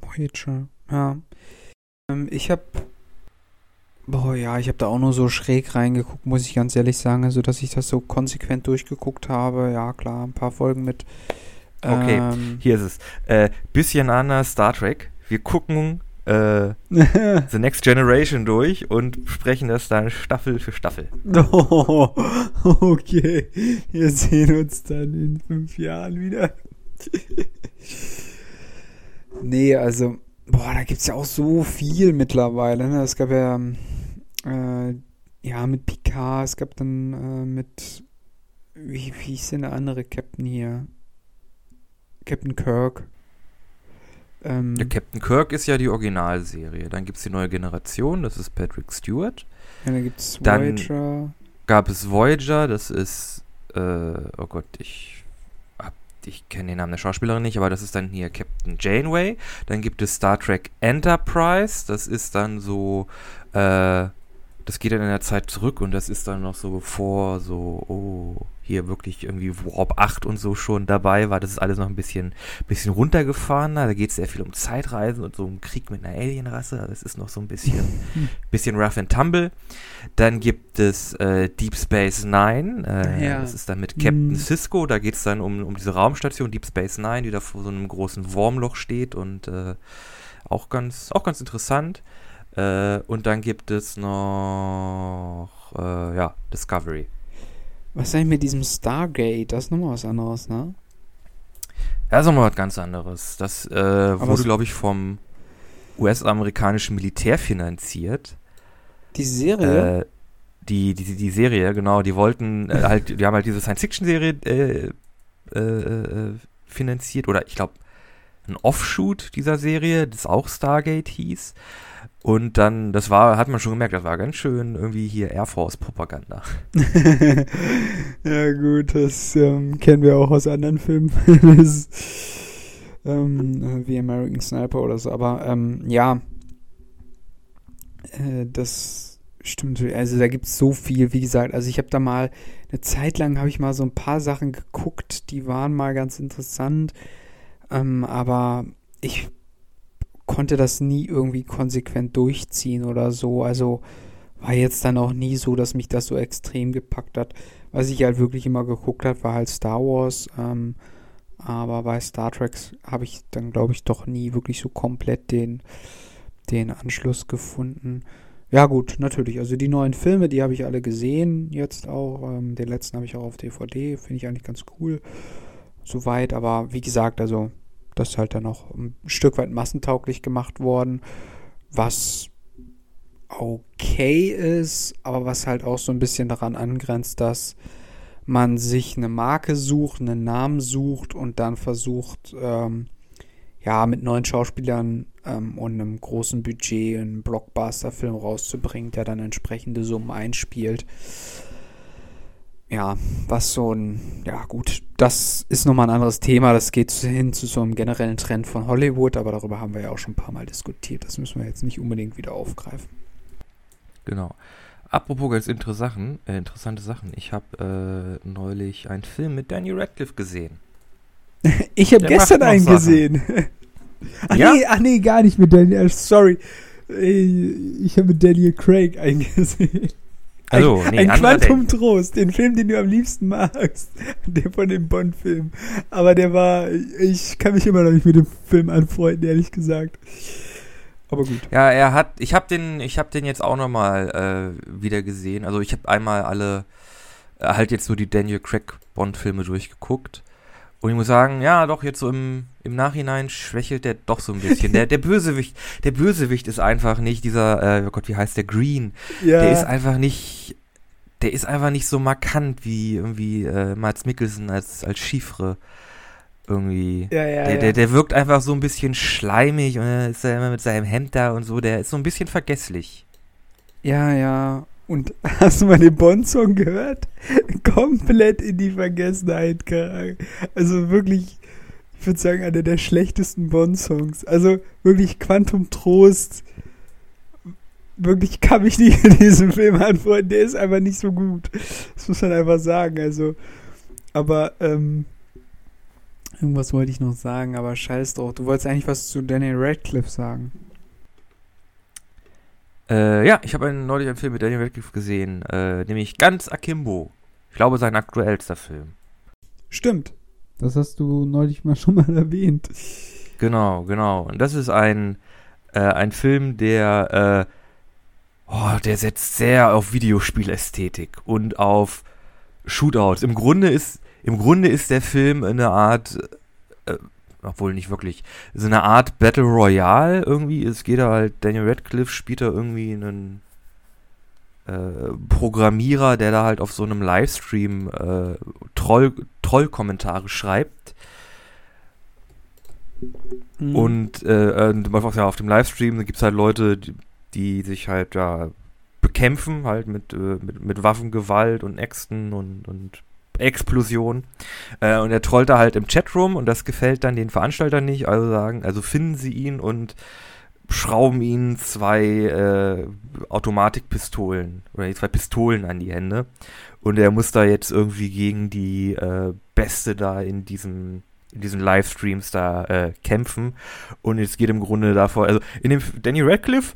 Voyager, ja. Ähm, ich habe Boah, ja, ich habe da auch nur so schräg reingeguckt, muss ich ganz ehrlich sagen, also dass ich das so konsequent durchgeguckt habe. Ja, klar, ein paar Folgen mit Okay, ähm, hier ist es. Äh, bisschen anders Star Trek. Wir gucken äh, (laughs) The Next Generation durch und sprechen das dann Staffel für Staffel. Oh, (laughs) okay. Wir sehen uns dann in fünf Jahren wieder. (laughs) nee, also, boah, da gibt es ja auch so viel mittlerweile. Ne? Es gab ja, äh, ja, mit Picard, es gab dann äh, mit, wie, wie ist denn der andere Captain hier? Captain Kirk. Ähm, ja, Captain Kirk ist ja die Originalserie. Dann gibt es die neue Generation, das ist Patrick Stewart. Ja, dann gibt es Voyager. Gab es Voyager, das ist, äh, oh Gott, ich ich kenne den Namen der Schauspielerin nicht, aber das ist dann hier Captain Janeway. Dann gibt es Star Trek Enterprise, das ist dann so, äh, das geht dann in der Zeit zurück und das ist dann noch so vor so, oh, hier wirklich irgendwie Warp 8 und so schon dabei war. Das ist alles noch ein bisschen, bisschen runtergefahrener. Da geht es sehr viel um Zeitreisen und so um Krieg mit einer Alienrasse. Das ist noch so ein bisschen, bisschen rough and tumble. Dann gibt es äh, Deep Space Nine. Äh, ja. Das ist dann mit Captain mhm. Cisco. Da geht es dann um, um diese Raumstation Deep Space Nine, die da vor so einem großen Wurmloch steht und äh, auch ganz, auch ganz interessant. Äh, und dann gibt es noch, äh, ja, Discovery. Was ist eigentlich mit diesem Stargate? Das ist nochmal was anderes, ne? Ja, das ist nochmal was ganz anderes. Das äh, wurde, glaube ich, vom US-amerikanischen Militär finanziert. Die Serie? Äh, die, die, die Serie, genau. Die wollten äh, halt, die haben halt diese Science-Fiction-Serie äh, äh, äh, finanziert. Oder ich glaube, ein Offshoot dieser Serie, das auch Stargate hieß. Und dann, das war, hat man schon gemerkt, das war ganz schön irgendwie hier Air Force-Propaganda. (laughs) ja, gut, das ähm, kennen wir auch aus anderen Filmen. (laughs) das, ähm, wie American Sniper oder so. Aber ähm, ja, äh, das stimmt. Also da gibt es so viel, wie gesagt. Also ich habe da mal, eine Zeit lang habe ich mal so ein paar Sachen geguckt, die waren mal ganz interessant. Ähm, aber ich konnte das nie irgendwie konsequent durchziehen oder so. Also war jetzt dann auch nie so, dass mich das so extrem gepackt hat. Was ich halt wirklich immer geguckt habe, war halt Star Wars. Ähm, aber bei Star Trek habe ich dann, glaube ich, doch nie wirklich so komplett den, den Anschluss gefunden. Ja gut, natürlich. Also die neuen Filme, die habe ich alle gesehen jetzt auch. Ähm, den letzten habe ich auch auf DVD. Finde ich eigentlich ganz cool. Soweit. Aber wie gesagt, also das ist halt dann auch ein Stück weit massentauglich gemacht worden, was okay ist, aber was halt auch so ein bisschen daran angrenzt, dass man sich eine Marke sucht, einen Namen sucht und dann versucht, ähm, ja, mit neuen Schauspielern ähm, und einem großen Budget einen Blockbuster-Film rauszubringen, der dann entsprechende Summen einspielt ja, was so ein, ja gut, das ist nochmal ein anderes Thema. Das geht hin zu so einem generellen Trend von Hollywood, aber darüber haben wir ja auch schon ein paar Mal diskutiert. Das müssen wir jetzt nicht unbedingt wieder aufgreifen. Genau. Apropos ganz interessante Sachen, äh, interessante Sachen. Ich habe äh, neulich einen Film mit Daniel Radcliffe gesehen. (laughs) ich habe gestern einen Sachen. gesehen. (laughs) ach, ja? nee, ach nee, gar nicht mit Daniel. Sorry. Ich habe mit Daniel Craig eingesehen. (laughs) Also, nee, ein Quantum Trost, den Film, den du am liebsten magst. (laughs) Der von dem Bond-Film. Aber der war, ich kann mich immer noch nicht mit dem Film anfreunden, ehrlich gesagt. Aber gut. Ja, er hat, ich habe den, ich habe den jetzt auch nochmal äh, wieder gesehen. Also ich habe einmal alle, äh, halt jetzt so die Daniel Craig Bond-Filme durchgeguckt. Und ich muss sagen, ja, doch, jetzt so im, im Nachhinein schwächelt der doch so ein bisschen. Der, der Bösewicht, der Bösewicht ist einfach nicht dieser, äh, oh Gott, wie heißt der? Green. Ja. Der ist einfach nicht, der ist einfach nicht so markant wie irgendwie äh, Mats Mikkelsen als, als Chiffre. Irgendwie. Ja, ja, der, ja. Der, der wirkt einfach so ein bisschen schleimig und dann ist er immer mit seinem Hemd da und so. Der ist so ein bisschen vergesslich. Ja, ja. Und (laughs) hast du mal den Bond-Song gehört? (laughs) Komplett in die Vergessenheit geraten. Also wirklich, ich würde sagen, einer der schlechtesten Bond-Songs. Also wirklich Quantum Trost. Wirklich kann mich nicht in diesem Film antworten. Der ist einfach nicht so gut. Das muss man einfach sagen. Also, aber, ähm, irgendwas wollte ich noch sagen, aber scheiß drauf. Du wolltest eigentlich was zu Daniel Radcliffe sagen. Äh, ja, ich habe neulich einen Film mit Daniel Radcliffe gesehen, äh, nämlich Ganz Akimbo. Ich glaube, sein aktuellster Film. Stimmt. Das hast du neulich mal schon mal erwähnt. Genau, genau. Und das ist ein, äh, ein Film, der, äh, oh, der setzt sehr auf Videospielästhetik und auf Shootouts. Im Grunde ist, im Grunde ist der Film eine Art äh, obwohl nicht wirklich, so eine Art Battle Royale irgendwie. Es geht da halt, Daniel Radcliffe spielt da irgendwie einen äh, Programmierer, der da halt auf so einem Livestream äh, Troll, Troll-Kommentare schreibt. Mhm. Und äh, äh, ja, auf dem Livestream gibt es halt Leute, die, die, sich halt da bekämpfen, halt mit, äh, mit, mit Waffengewalt und Äxten und, und Explosion. Äh, und er trollt da halt im Chatroom und das gefällt dann den Veranstaltern nicht. Also sagen, also finden sie ihn und schrauben ihm zwei äh, Automatikpistolen oder zwei Pistolen an die Hände. Und er muss da jetzt irgendwie gegen die äh, Beste da in diesem in diesen Livestreams da äh, kämpfen. Und es geht im Grunde davor, also in dem Danny Radcliffe,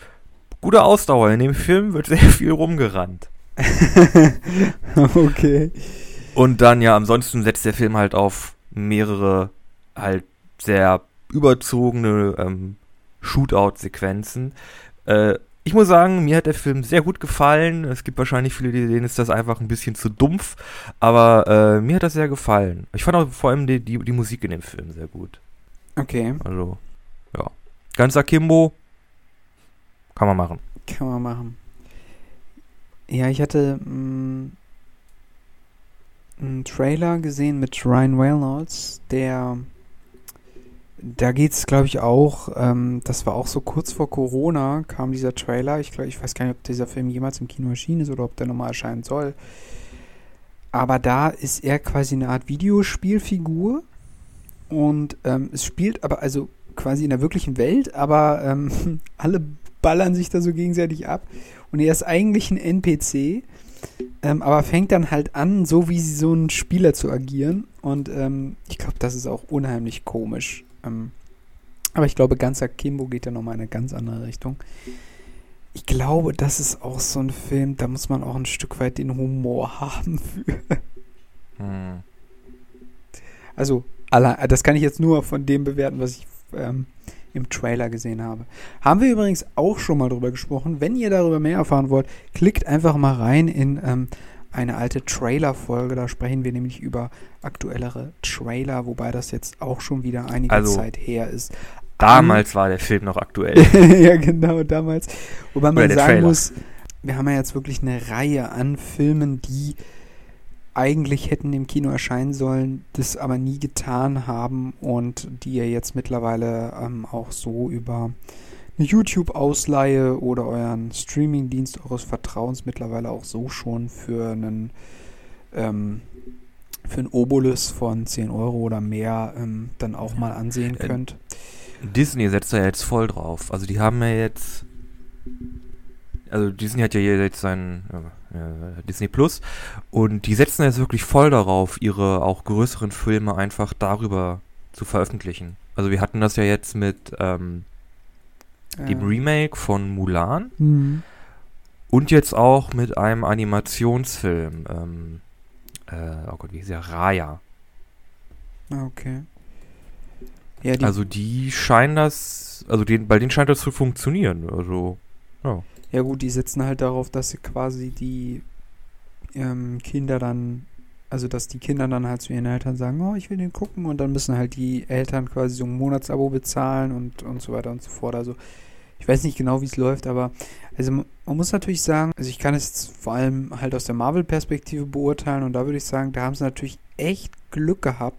gute Ausdauer. In dem Film wird (laughs) sehr viel rumgerannt. (laughs) okay. Und dann ja, ansonsten setzt der Film halt auf mehrere halt sehr überzogene ähm, Shootout-Sequenzen. Äh, ich muss sagen, mir hat der Film sehr gut gefallen. Es gibt wahrscheinlich viele, denen ist das einfach ein bisschen zu dumpf, aber äh, mir hat das sehr gefallen. Ich fand auch vor allem die, die, die Musik in dem Film sehr gut. Okay. Also, ja. Ganz Akimbo kann man machen. Kann man machen. Ja, ich hatte mh, mm, einen Trailer gesehen mit Ryan Reynolds, der da geht es, glaube ich, auch, ähm, das war auch so kurz vor Corona, kam dieser Trailer. Ich glaube, ich weiß gar nicht, ob dieser Film jemals im Kino erschienen ist oder ob der nochmal erscheinen soll. Aber da ist er quasi eine Art Videospielfigur. Und ähm, es spielt aber also quasi in der wirklichen Welt, aber ähm, (laughs) alle ballern sich da so gegenseitig ab. Und er ist eigentlich ein NPC, ähm, aber fängt dann halt an, so wie so ein Spieler zu agieren. Und ähm, ich glaube, das ist auch unheimlich komisch. Ähm, aber ich glaube, ganzer Kimbo geht ja nochmal in eine ganz andere Richtung. Ich glaube, das ist auch so ein Film, da muss man auch ein Stück weit den Humor (laughs) haben für. Hm. Also, das kann ich jetzt nur von dem bewerten, was ich ähm, im Trailer gesehen habe. Haben wir übrigens auch schon mal drüber gesprochen. Wenn ihr darüber mehr erfahren wollt, klickt einfach mal rein in ähm, eine alte Trailer-Folge. Da sprechen wir nämlich über aktuellere Trailer, wobei das jetzt auch schon wieder einige also, Zeit her ist. Damals um, war der Film noch aktuell. (laughs) ja, genau, damals. Wobei man sagen Trailer. muss, wir haben ja jetzt wirklich eine Reihe an Filmen, die eigentlich hätten im Kino erscheinen sollen, das aber nie getan haben und die ihr jetzt mittlerweile ähm, auch so über eine YouTube-Ausleihe oder euren Streaming-Dienst eures Vertrauens mittlerweile auch so schon für einen ähm, für einen Obolus von 10 Euro oder mehr ähm, dann auch mal ansehen äh, könnt. Disney setzt da ja jetzt voll drauf. Also die haben ja jetzt also Disney hat ja jetzt sein äh, Disney Plus und die setzen jetzt wirklich voll darauf, ihre auch größeren Filme einfach darüber zu veröffentlichen. Also wir hatten das ja jetzt mit ähm, ja. dem Remake von Mulan mhm. und jetzt auch mit einem Animationsfilm. Ähm, äh, oh Gott, wie hieß der? Raya. Ah, okay. Ja, die also die scheinen das, also den, bei denen scheint das zu funktionieren. Also, ja. Ja gut, die setzen halt darauf, dass sie quasi die ähm, Kinder dann, also dass die Kinder dann halt zu ihren Eltern sagen, oh, ich will den gucken und dann müssen halt die Eltern quasi so ein Monatsabo bezahlen und, und so weiter und so fort. Also ich weiß nicht genau, wie es läuft, aber also man muss natürlich sagen, also ich kann es vor allem halt aus der Marvel-Perspektive beurteilen und da würde ich sagen, da haben sie natürlich echt Glück gehabt,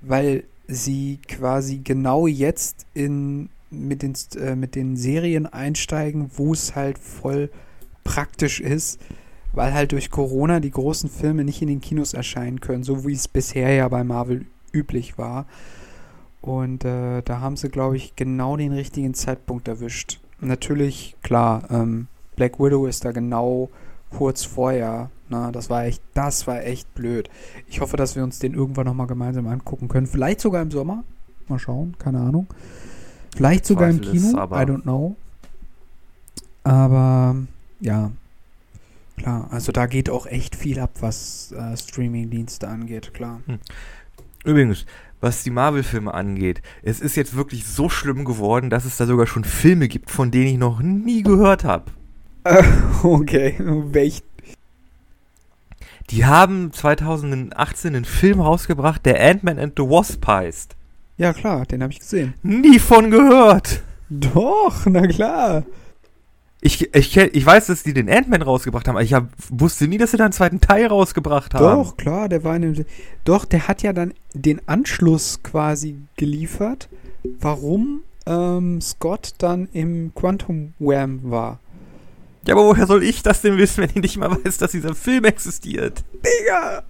weil sie quasi genau jetzt in mit den, äh, mit den Serien einsteigen, wo es halt voll praktisch ist, weil halt durch Corona die großen Filme nicht in den Kinos erscheinen können, so wie es bisher ja bei Marvel üblich war. Und äh, da haben sie, glaube ich, genau den richtigen Zeitpunkt erwischt. Natürlich, klar, ähm, Black Widow ist da genau kurz vorher. Na, das war echt, das war echt blöd. Ich hoffe, dass wir uns den irgendwann nochmal gemeinsam angucken können. Vielleicht sogar im Sommer. Mal schauen, keine Ahnung. Vielleicht sogar im Kino, I don't know. Aber ja, klar, also da geht auch echt viel ab, was äh, Streaming-Dienste angeht, klar. Hm. Übrigens, was die Marvel-Filme angeht, es ist jetzt wirklich so schlimm geworden, dass es da sogar schon Filme gibt, von denen ich noch nie gehört habe. Äh, (laughs) okay, welch? Die haben 2018 einen Film rausgebracht, der Ant-Man and the Wasp heißt. Ja, klar, den habe ich gesehen. Nie von gehört. Doch, na klar. Ich, ich, ich weiß, dass die den Ant-Man rausgebracht haben, aber ich hab, wusste nie, dass sie da einen zweiten Teil rausgebracht haben. Doch, klar, der war in dem. Doch, der hat ja dann den Anschluss quasi geliefert, warum ähm, Scott dann im Quantum Wham war. Ja, aber woher soll ich das denn wissen, wenn ich nicht mal weiß, dass dieser Film existiert? Digga!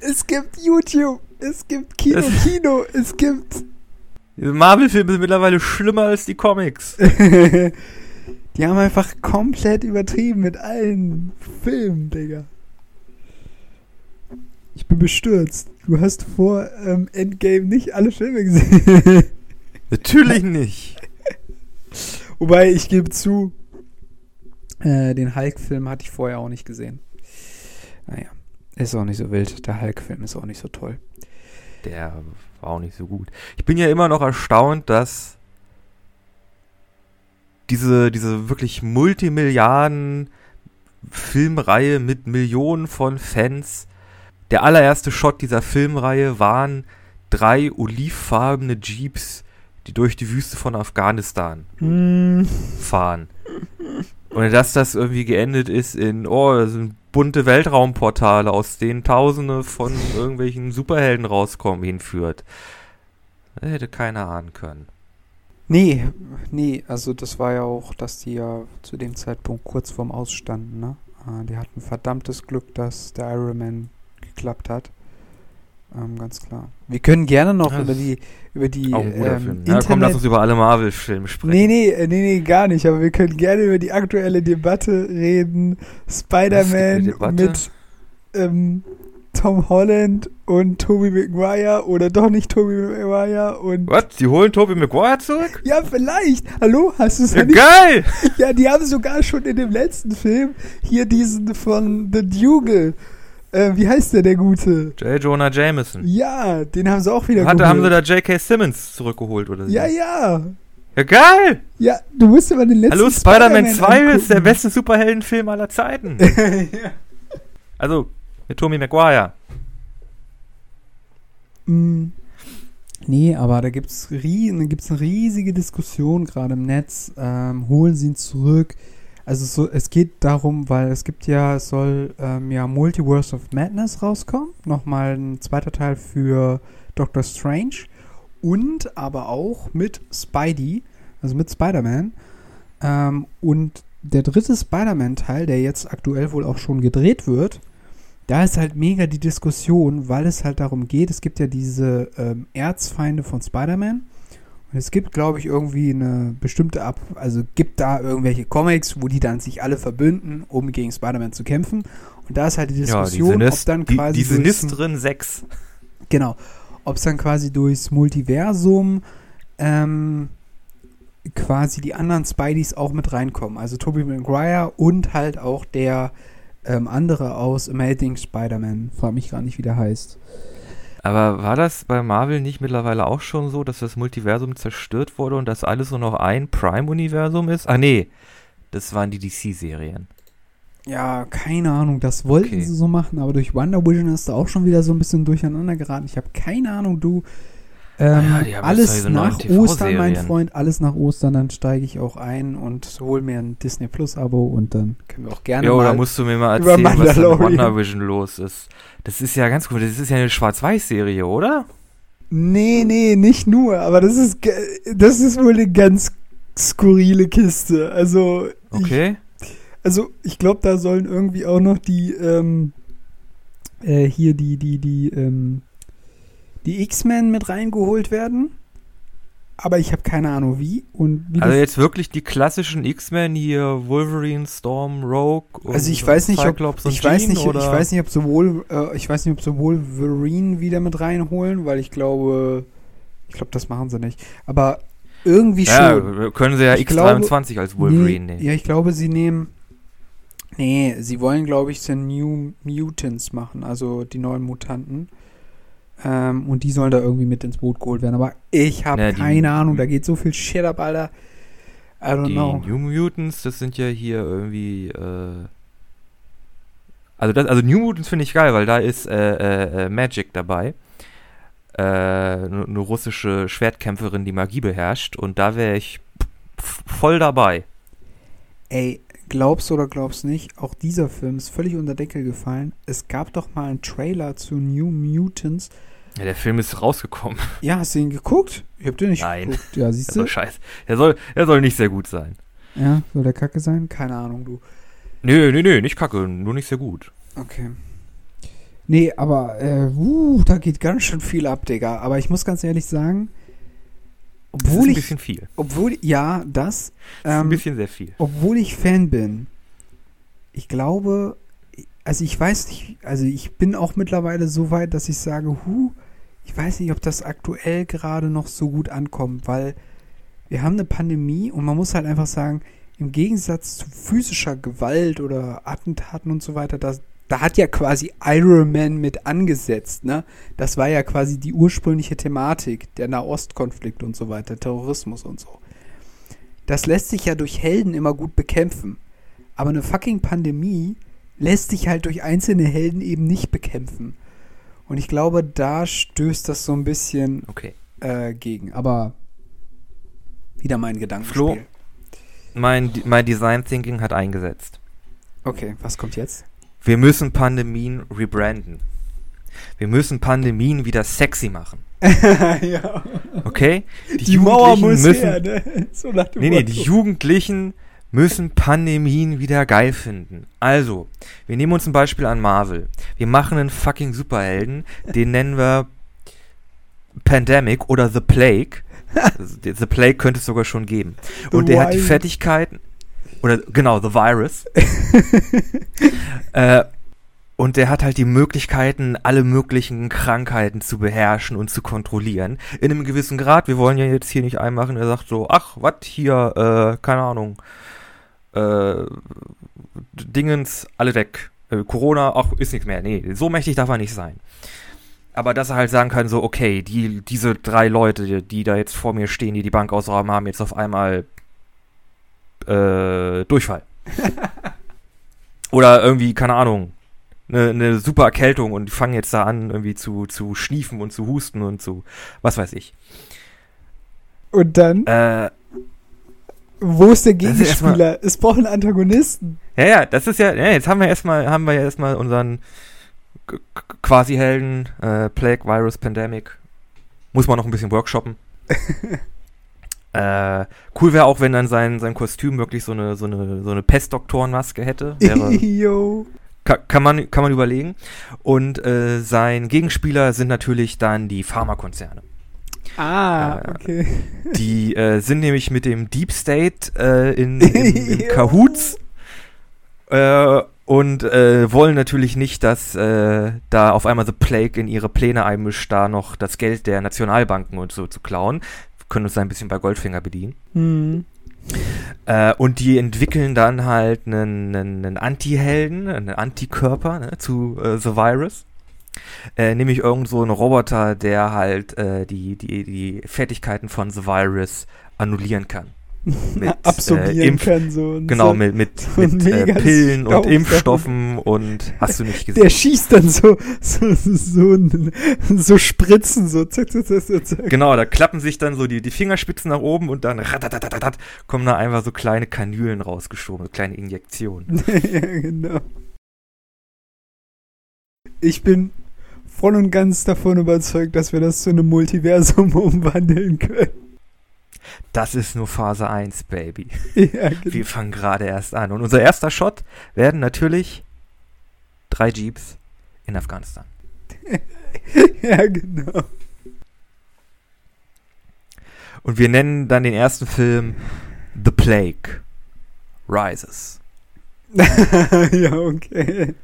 Es gibt YouTube! Es gibt Kino, das Kino, es gibt. Diese Marvel-Filme sind mittlerweile schlimmer als die Comics. (laughs) die haben einfach komplett übertrieben mit allen Filmen, Digga. Ich bin bestürzt. Du hast vor ähm, Endgame nicht alle Filme gesehen. (laughs) Natürlich nicht. (laughs) Wobei, ich gebe zu, äh, den Hulk-Film hatte ich vorher auch nicht gesehen. Naja, ist auch nicht so wild. Der Hulk-Film ist auch nicht so toll der war auch nicht so gut. Ich bin ja immer noch erstaunt, dass diese, diese wirklich Multimilliarden Filmreihe mit Millionen von Fans, der allererste Shot dieser Filmreihe waren drei olivfarbene Jeeps, die durch die Wüste von Afghanistan mm. fahren. Und dass das irgendwie geendet ist in, oh, das sind bunte Weltraumportale, aus denen Tausende von irgendwelchen Superhelden rauskommen, hinführt. Das hätte keiner ahnen können. Nee, nee, also das war ja auch, dass die ja zu dem Zeitpunkt kurz vorm Ausstanden, ne? Äh, die hatten verdammtes Glück, dass der Ironman geklappt hat. Ähm, ganz klar. Wir können gerne noch Ja, über die über die Auch ein guter ähm, Film. Internet Ja, komm, lass uns über alle Marvel-Filme sprechen. Nee, nee, äh, nee, nee, gar nicht. Aber wir können gerne über die aktuelle Debatte reden. Spider-Man mit ähm, Tom Holland und Tobey Maguire oder doch nicht Tobey Maguire und Was? Die holen Tobey Maguire zurück? ja, vielleicht. Hallo, hast du es Ja, ja nicht? geil! (laughs) Ja, die haben sogar schon in dem letzten Film hier diesen von The Dugal. Äh, wie heißt der, der Gute? J. Jonah Jameson. Ja, den haben sie auch wieder Hatte, haben sie da J.K. Simmons zurückgeholt oder so? Ja, ja. Ja, geil! Ja, du musst aber den letzten Hallo, Spider-Man 2 ist der beste Superheldenfilm aller Zeiten. ja. (laughs) Also, mit Tommy Maguire. Mm, Nee, aber da gibt es gibt's eine riesige Diskussion gerade im Netz. Ähm, holen sie ihn zurück. Also so, es geht darum, weil es gibt ja, es soll ähm, ja Multiverse of Madness rauskommen. Nochmal ein zweiter Teil für Doctor Strange. Und aber auch mit Spidey, also mit Spider-Man. Ähm, und der dritte Spider-Man-Teil, der jetzt aktuell wohl auch schon gedreht wird, da ist halt mega die Diskussion, weil es halt darum geht, es gibt ja diese ähm, Erzfeinde von Spider-Man. Und es gibt, glaube ich, irgendwie eine bestimmte Ab... Also gibt da irgendwelche Comics, wo die dann sich alle verbünden, um gegen Spider-Man zu kämpfen. Und da ist halt die Ja, Diskussion, diese, ob Nist, dann die, quasi diese durchs- Nistrin 6. Genau. Ob es dann quasi durchs Multiversum ähm, quasi die anderen Spideys auch mit reinkommen. Also Tobey Maguire und halt auch der ähm, andere aus Amazing Spider-Man. Frag mich gar nicht, wie der heißt. Aber war das bei Marvel nicht mittlerweile auch schon so, dass das Multiversum zerstört wurde und dass alles nur noch ein Prime-Universum ist? Ah, nee. Das waren die DC-Serien. Ja, keine Ahnung. Das wollten Okay. sie so machen, aber durch Wonder Vision ist da auch schon wieder so ein bisschen durcheinander geraten. Ich habe keine Ahnung, du. Ähm, Ah ja, haben jetzt alles nach Ostern, mein. Freund, alles nach Ostern, dann steige ich auch ein und hol mir ein Disney Plus Abo und dann können wir auch gerne Ja, oder musst du mir mal erzählen, was da mit. WandaVision los ist? Das ist ja ganz gut. Das ist ja eine Schwarz-Weiß-Serie, oder? Nee, nee, nicht nur, aber das ist das ist wohl eine ganz skurrile Kiste. Also Okay. ich, also ich glaube, da sollen irgendwie auch noch die ähm, äh, hier die die die ähm, die X-Men mit reingeholt werden. Aber ich habe keine Ahnung wie und wie Also jetzt wirklich die klassischen X-Men hier, Wolverine, Storm, Rogue und Also ich weiß nicht, ob Cyclops ich weiß nicht, oder? ich weiß nicht, ob sowohl äh, ich weiß nicht, ob sowohl Wolverine wieder mit reinholen, weil ich glaube, ich glaube, das machen sie nicht. Aber irgendwie schon. Ja, können sie ja Ich X23 als Wolverine nee, nehmen. Ja, ich glaube, sie nehmen. Nee, sie wollen, glaube ich, The New Mutants machen, also die neuen Mutanten. Ähm, und die sollen da irgendwie mit ins Boot geholt werden. Aber ich habe Ja, keine Ahnung, da geht so viel Shit ab, Alter. I don't Die know. New Mutants, das sind ja hier irgendwie, äh, also das, also New Mutants finde ich geil, weil da ist äh, äh, äh, Magic dabei. Äh, eine ne russische Schwertkämpferin, die Magie beherrscht und da wäre ich voll dabei. Ey, glaubst oder glaubst nicht, auch dieser Film ist völlig unter Deckel gefallen. Es gab doch mal einen Trailer zu New Mutants. Ja, der Film ist rausgekommen. Ja, hast du ihn geguckt? Ich hab den nicht Nein. geguckt. Ja, siehst du? scheiße. Der soll, der soll nicht sehr gut sein. Ja, soll der Kacke sein? Keine Ahnung, du. Nö, nö, nö, nicht kacke, nur nicht sehr gut. Okay. Nee, aber äh, uh, da geht ganz schön viel ab, Digga. Aber ich muss ganz ehrlich sagen, Das ist obwohl ein ich, bisschen viel. obwohl, ja, das, Das ist ein ähm, bisschen sehr viel. obwohl ich Fan bin, ich glaube, also ich weiß nicht, also ich bin auch mittlerweile so weit, dass ich sage, hu, ich weiß nicht, ob das aktuell gerade noch so gut ankommt, weil wir haben eine Pandemie und man muss halt einfach sagen, im Gegensatz zu physischer Gewalt oder Attentaten und so weiter, das, da hat ja quasi Iron Man mit angesetzt, ne? Das war ja quasi die ursprüngliche Thematik, der Nahostkonflikt und so weiter, Terrorismus und so. Das lässt sich ja durch Helden immer gut bekämpfen. Aber eine fucking Pandemie lässt sich halt durch einzelne Helden eben nicht bekämpfen. Und ich glaube, da stößt das so ein bisschen Okay. äh, gegen. Aber wieder mein Gedankenspiel. Flo? Mein, mein Design Thinking hat eingesetzt. Okay, was kommt jetzt? Wir müssen Pandemien rebranden. Wir müssen Pandemien wieder sexy machen. (laughs) ja. Okay? Die, Mauer muss müssen, her, ne? (laughs) So nach dem Nee, nee, die Jugendlichen müssen Pandemien wieder geil finden. Also, wir nehmen uns ein Beispiel an Marvel. Wir machen einen fucking Superhelden, den nennen wir Pandemic oder The Plague. (laughs) The Plague könnte es sogar schon geben. Und der hat die. Fertigkeiten, oder genau, The Virus. (laughs) äh, und der hat halt die Möglichkeiten, alle möglichen Krankheiten zu beherrschen und zu kontrollieren. In einem gewissen Grad. Wir wollen ja jetzt hier nicht einen machen, der sagt so, ach, was hier, äh, keine Ahnung, äh, Dingens, alle weg. Äh, Corona, ach, ist nichts mehr. Nee, so mächtig darf er nicht sein. Aber dass er halt sagen kann, so, okay, die, diese drei Leute, die, da jetzt vor mir stehen, die die Bank ausrauben, haben jetzt auf einmal äh, Durchfall. (laughs) Oder irgendwie, keine Ahnung, eine, eine super Erkältung und die fangen jetzt da an, irgendwie zu, zu schniefen und zu husten und zu, was weiß ich. Und dann, Äh, wo ist der das ist Gegenspieler? Es braucht einen Antagonisten. ja, ja, das ist ja, ja jetzt haben wir erstmal, haben wir ja erstmal unseren Quasi-Helden, äh, Plague, Virus, Pandemic. Muss man noch ein bisschen workshoppen. (laughs) äh, cool wäre auch, wenn dann sein, sein Kostüm wirklich so eine, so eine, so eine Pestdoktorenmaske hätte. Wäre, (laughs) Yo. Ka kann, man, kann man überlegen. Und äh, sein Gegenspieler sind natürlich dann die Pharmakonzerne. Ah, Äh, okay. Die äh, sind nämlich mit dem Deep State äh, in, (laughs) in, in Jo. Cahoots äh, und äh, wollen natürlich nicht, dass äh, da auf einmal The Plague in ihre Pläne einmischt, da noch das Geld der Nationalbanken und so zu klauen. Wir können uns da ein bisschen bei Goldfinger bedienen. Hm. Äh, und die entwickeln dann halt einen, einen, einen Anti-Helden, einen Antikörper ne, zu The Virus. Äh, nämlich irgend so einen Roboter, der halt äh, die, die, die Fertigkeiten von The Virus annullieren kann. (laughs) Mit, Absorbieren äh, Impf- kann so. und Genau, so. mit, mit, (laughs) so ein mit äh, Pillen und Staubsauger. Impfstoffen und hast du nicht gesehen. Der schießt dann so, so, so, so Spritzen, so zack, zack, zack, zack. Genau, da klappen sich dann so die, die Fingerspitzen nach oben und dann kommen da einfach so kleine Kanülen rausgeschoben, so kleine Injektionen. (laughs) ja, genau. Ich bin voll und ganz davon überzeugt, dass wir das zu einem Multiversum (laughs) umwandeln können. Das ist nur Phase 1, Baby. (laughs) Ja, genau. Wir fangen gerade erst an. Und unser erster Shot werden natürlich drei Jeeps in Afghanistan. (laughs) ja, genau. Und wir nennen dann den ersten Film The Plague Rises. ja, okay.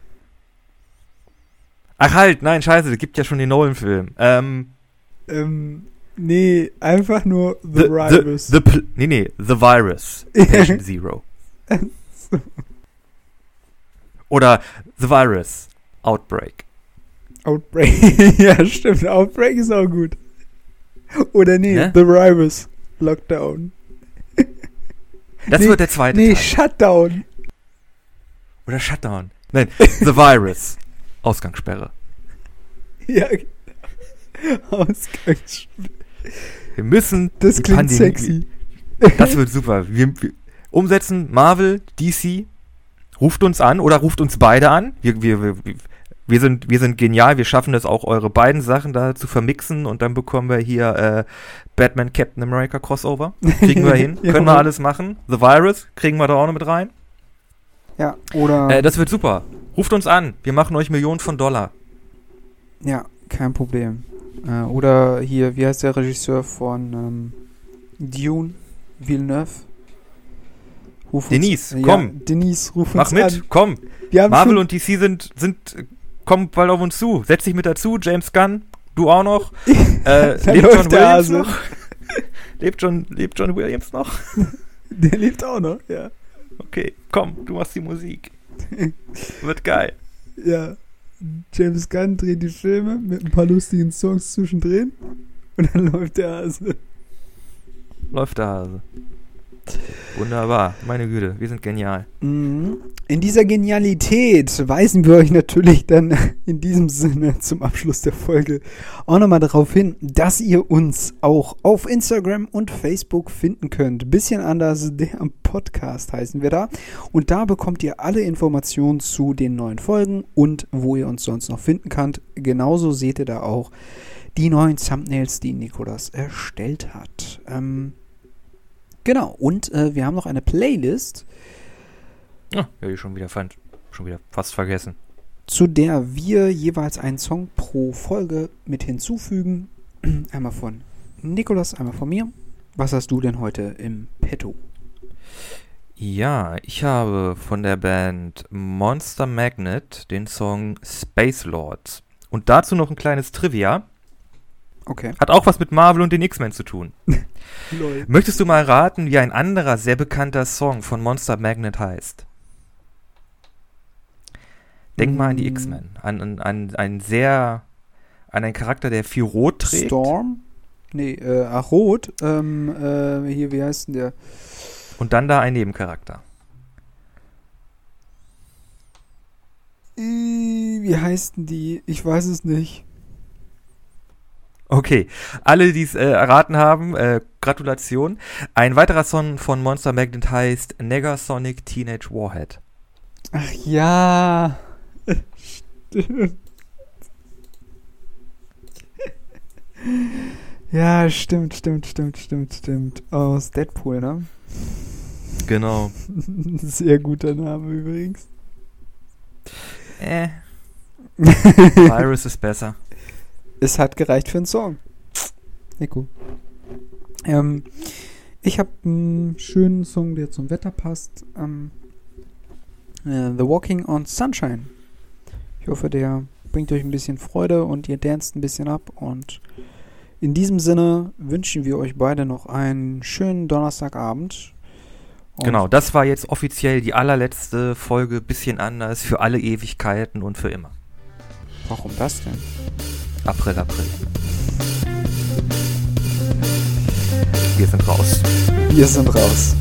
Ach halt, nein, scheiße, es gibt ja schon den Nolan-Film. Ähm, Ähm, nee, einfach nur The, the, Virus. The, the, nee, nee, The Virus. Patient (laughs) Zero. Oder The Virus. Outbreak. Outbreak. (laughs) ja, stimmt. Outbreak ist auch gut. Oder nee, Ne? The Virus. Lockdown. Das Nee, wird der zweite Nee, Teil. Shutdown. Oder Shutdown. Nein, The Virus. (laughs) Ausgangssperre. Ja, (laughs) Ausgangs. Wir müssen Das klingt Pandemie- sexy. Das wird super. Wir, wir umsetzen Marvel, DC, ruft uns an oder ruft uns beide an. Wir, wir, wir, sind, wir sind genial. Wir schaffen es auch, eure beiden Sachen da zu vermixen und dann bekommen wir hier äh, Batman Captain America Crossover. Kriegen wir (laughs) hin. Können wir alles machen. The Virus kriegen wir da auch noch mit rein. Ja, oder. Äh, das wird super. Ruft uns an. Wir machen euch Millionen von Dollar. ja, kein Problem. Äh, oder hier, wie heißt der Regisseur von ähm, Dune? Villeneuve? Ruf uns- Denise, ja, komm. Denise, ruf Mach uns mit. an. Komm. Marvel und DC sind, sind, kommen bald auf uns zu. Setz dich mit dazu. James Gunn. Du auch noch. (laughs) Äh, lebt John Williams noch? (laughs) lebt, John, lebt John Williams noch? (laughs) Der lebt auch noch, ja. Okay, komm, du machst die Musik. (laughs) Wird geil. Ja. James Gunn dreht die Filme mit ein paar lustigen Songs zwischendrin. Und dann (laughs) läuft der Hase. Läuft der Hase. Wunderbar. Meine Güte, wir sind genial. Mhm. In dieser Genialität weisen wir euch natürlich dann (laughs) in diesem Sinne zum Abschluss der Folge auch nochmal darauf hin, dass ihr uns auch auf Instagram und Facebook finden könnt. Bisschen anders, der Podcast heißen wir da. Und da bekommt ihr alle Informationen zu den neuen Folgen und wo ihr uns sonst noch finden könnt. Genauso seht ihr da auch die neuen Thumbnails, die Nikolas erstellt hat. Ähm, genau, und äh, wir haben noch eine Playlist. Ja, ja, ich schon wieder, fand, schon wieder fast vergessen. Zu der wir jeweils einen Song pro Folge mit hinzufügen. (clears throat) Einmal von Nikolas, einmal von mir. Was hast du denn heute im Petto? Ja, ich habe von der Band Monster Magnet den Song Space Lords. Und dazu noch ein kleines Trivia. Okay. Hat auch was mit Marvel und den X-Men zu tun. (laughs) Möchtest du mal raten, wie ein anderer sehr bekannter Song von Monster Magnet heißt? Denk mal an die Mm. X-Men. An, an, an einen sehr. an einen Charakter, der viel Rot trägt. Storm? Nee, äh, ach, Rot. Ähm, äh, hier, wie heißt denn der? Und dann da ein Nebencharakter. Äh, Wie heißt denn die? Ich weiß es nicht. Okay, alle, die es äh, erraten haben, äh, Gratulation. Ein weiterer Song von Monster Magnet heißt Negasonic Teenage Warhead. Ach ja. (laughs) Stimmt. Ja, stimmt, stimmt, stimmt, stimmt, stimmt. Aus Deadpool, ne? Genau. (laughs) Sehr guter Name übrigens. Äh. (laughs) Virus ist besser. Es hat gereicht für einen Song. Nico. Ähm, ich habe einen schönen Song, der zum Wetter passt. Ähm, äh, The Walking on Sunshine. Ich hoffe, der bringt euch ein bisschen Freude und ihr danst ein bisschen ab. Und in diesem Sinne wünschen wir euch beide noch einen schönen Donnerstagabend. Und Genau, das war jetzt offiziell die allerletzte Folge, bisschen anders, für alle Ewigkeiten und für immer. Warum das denn? April, April. Wir sind raus. Wir sind raus.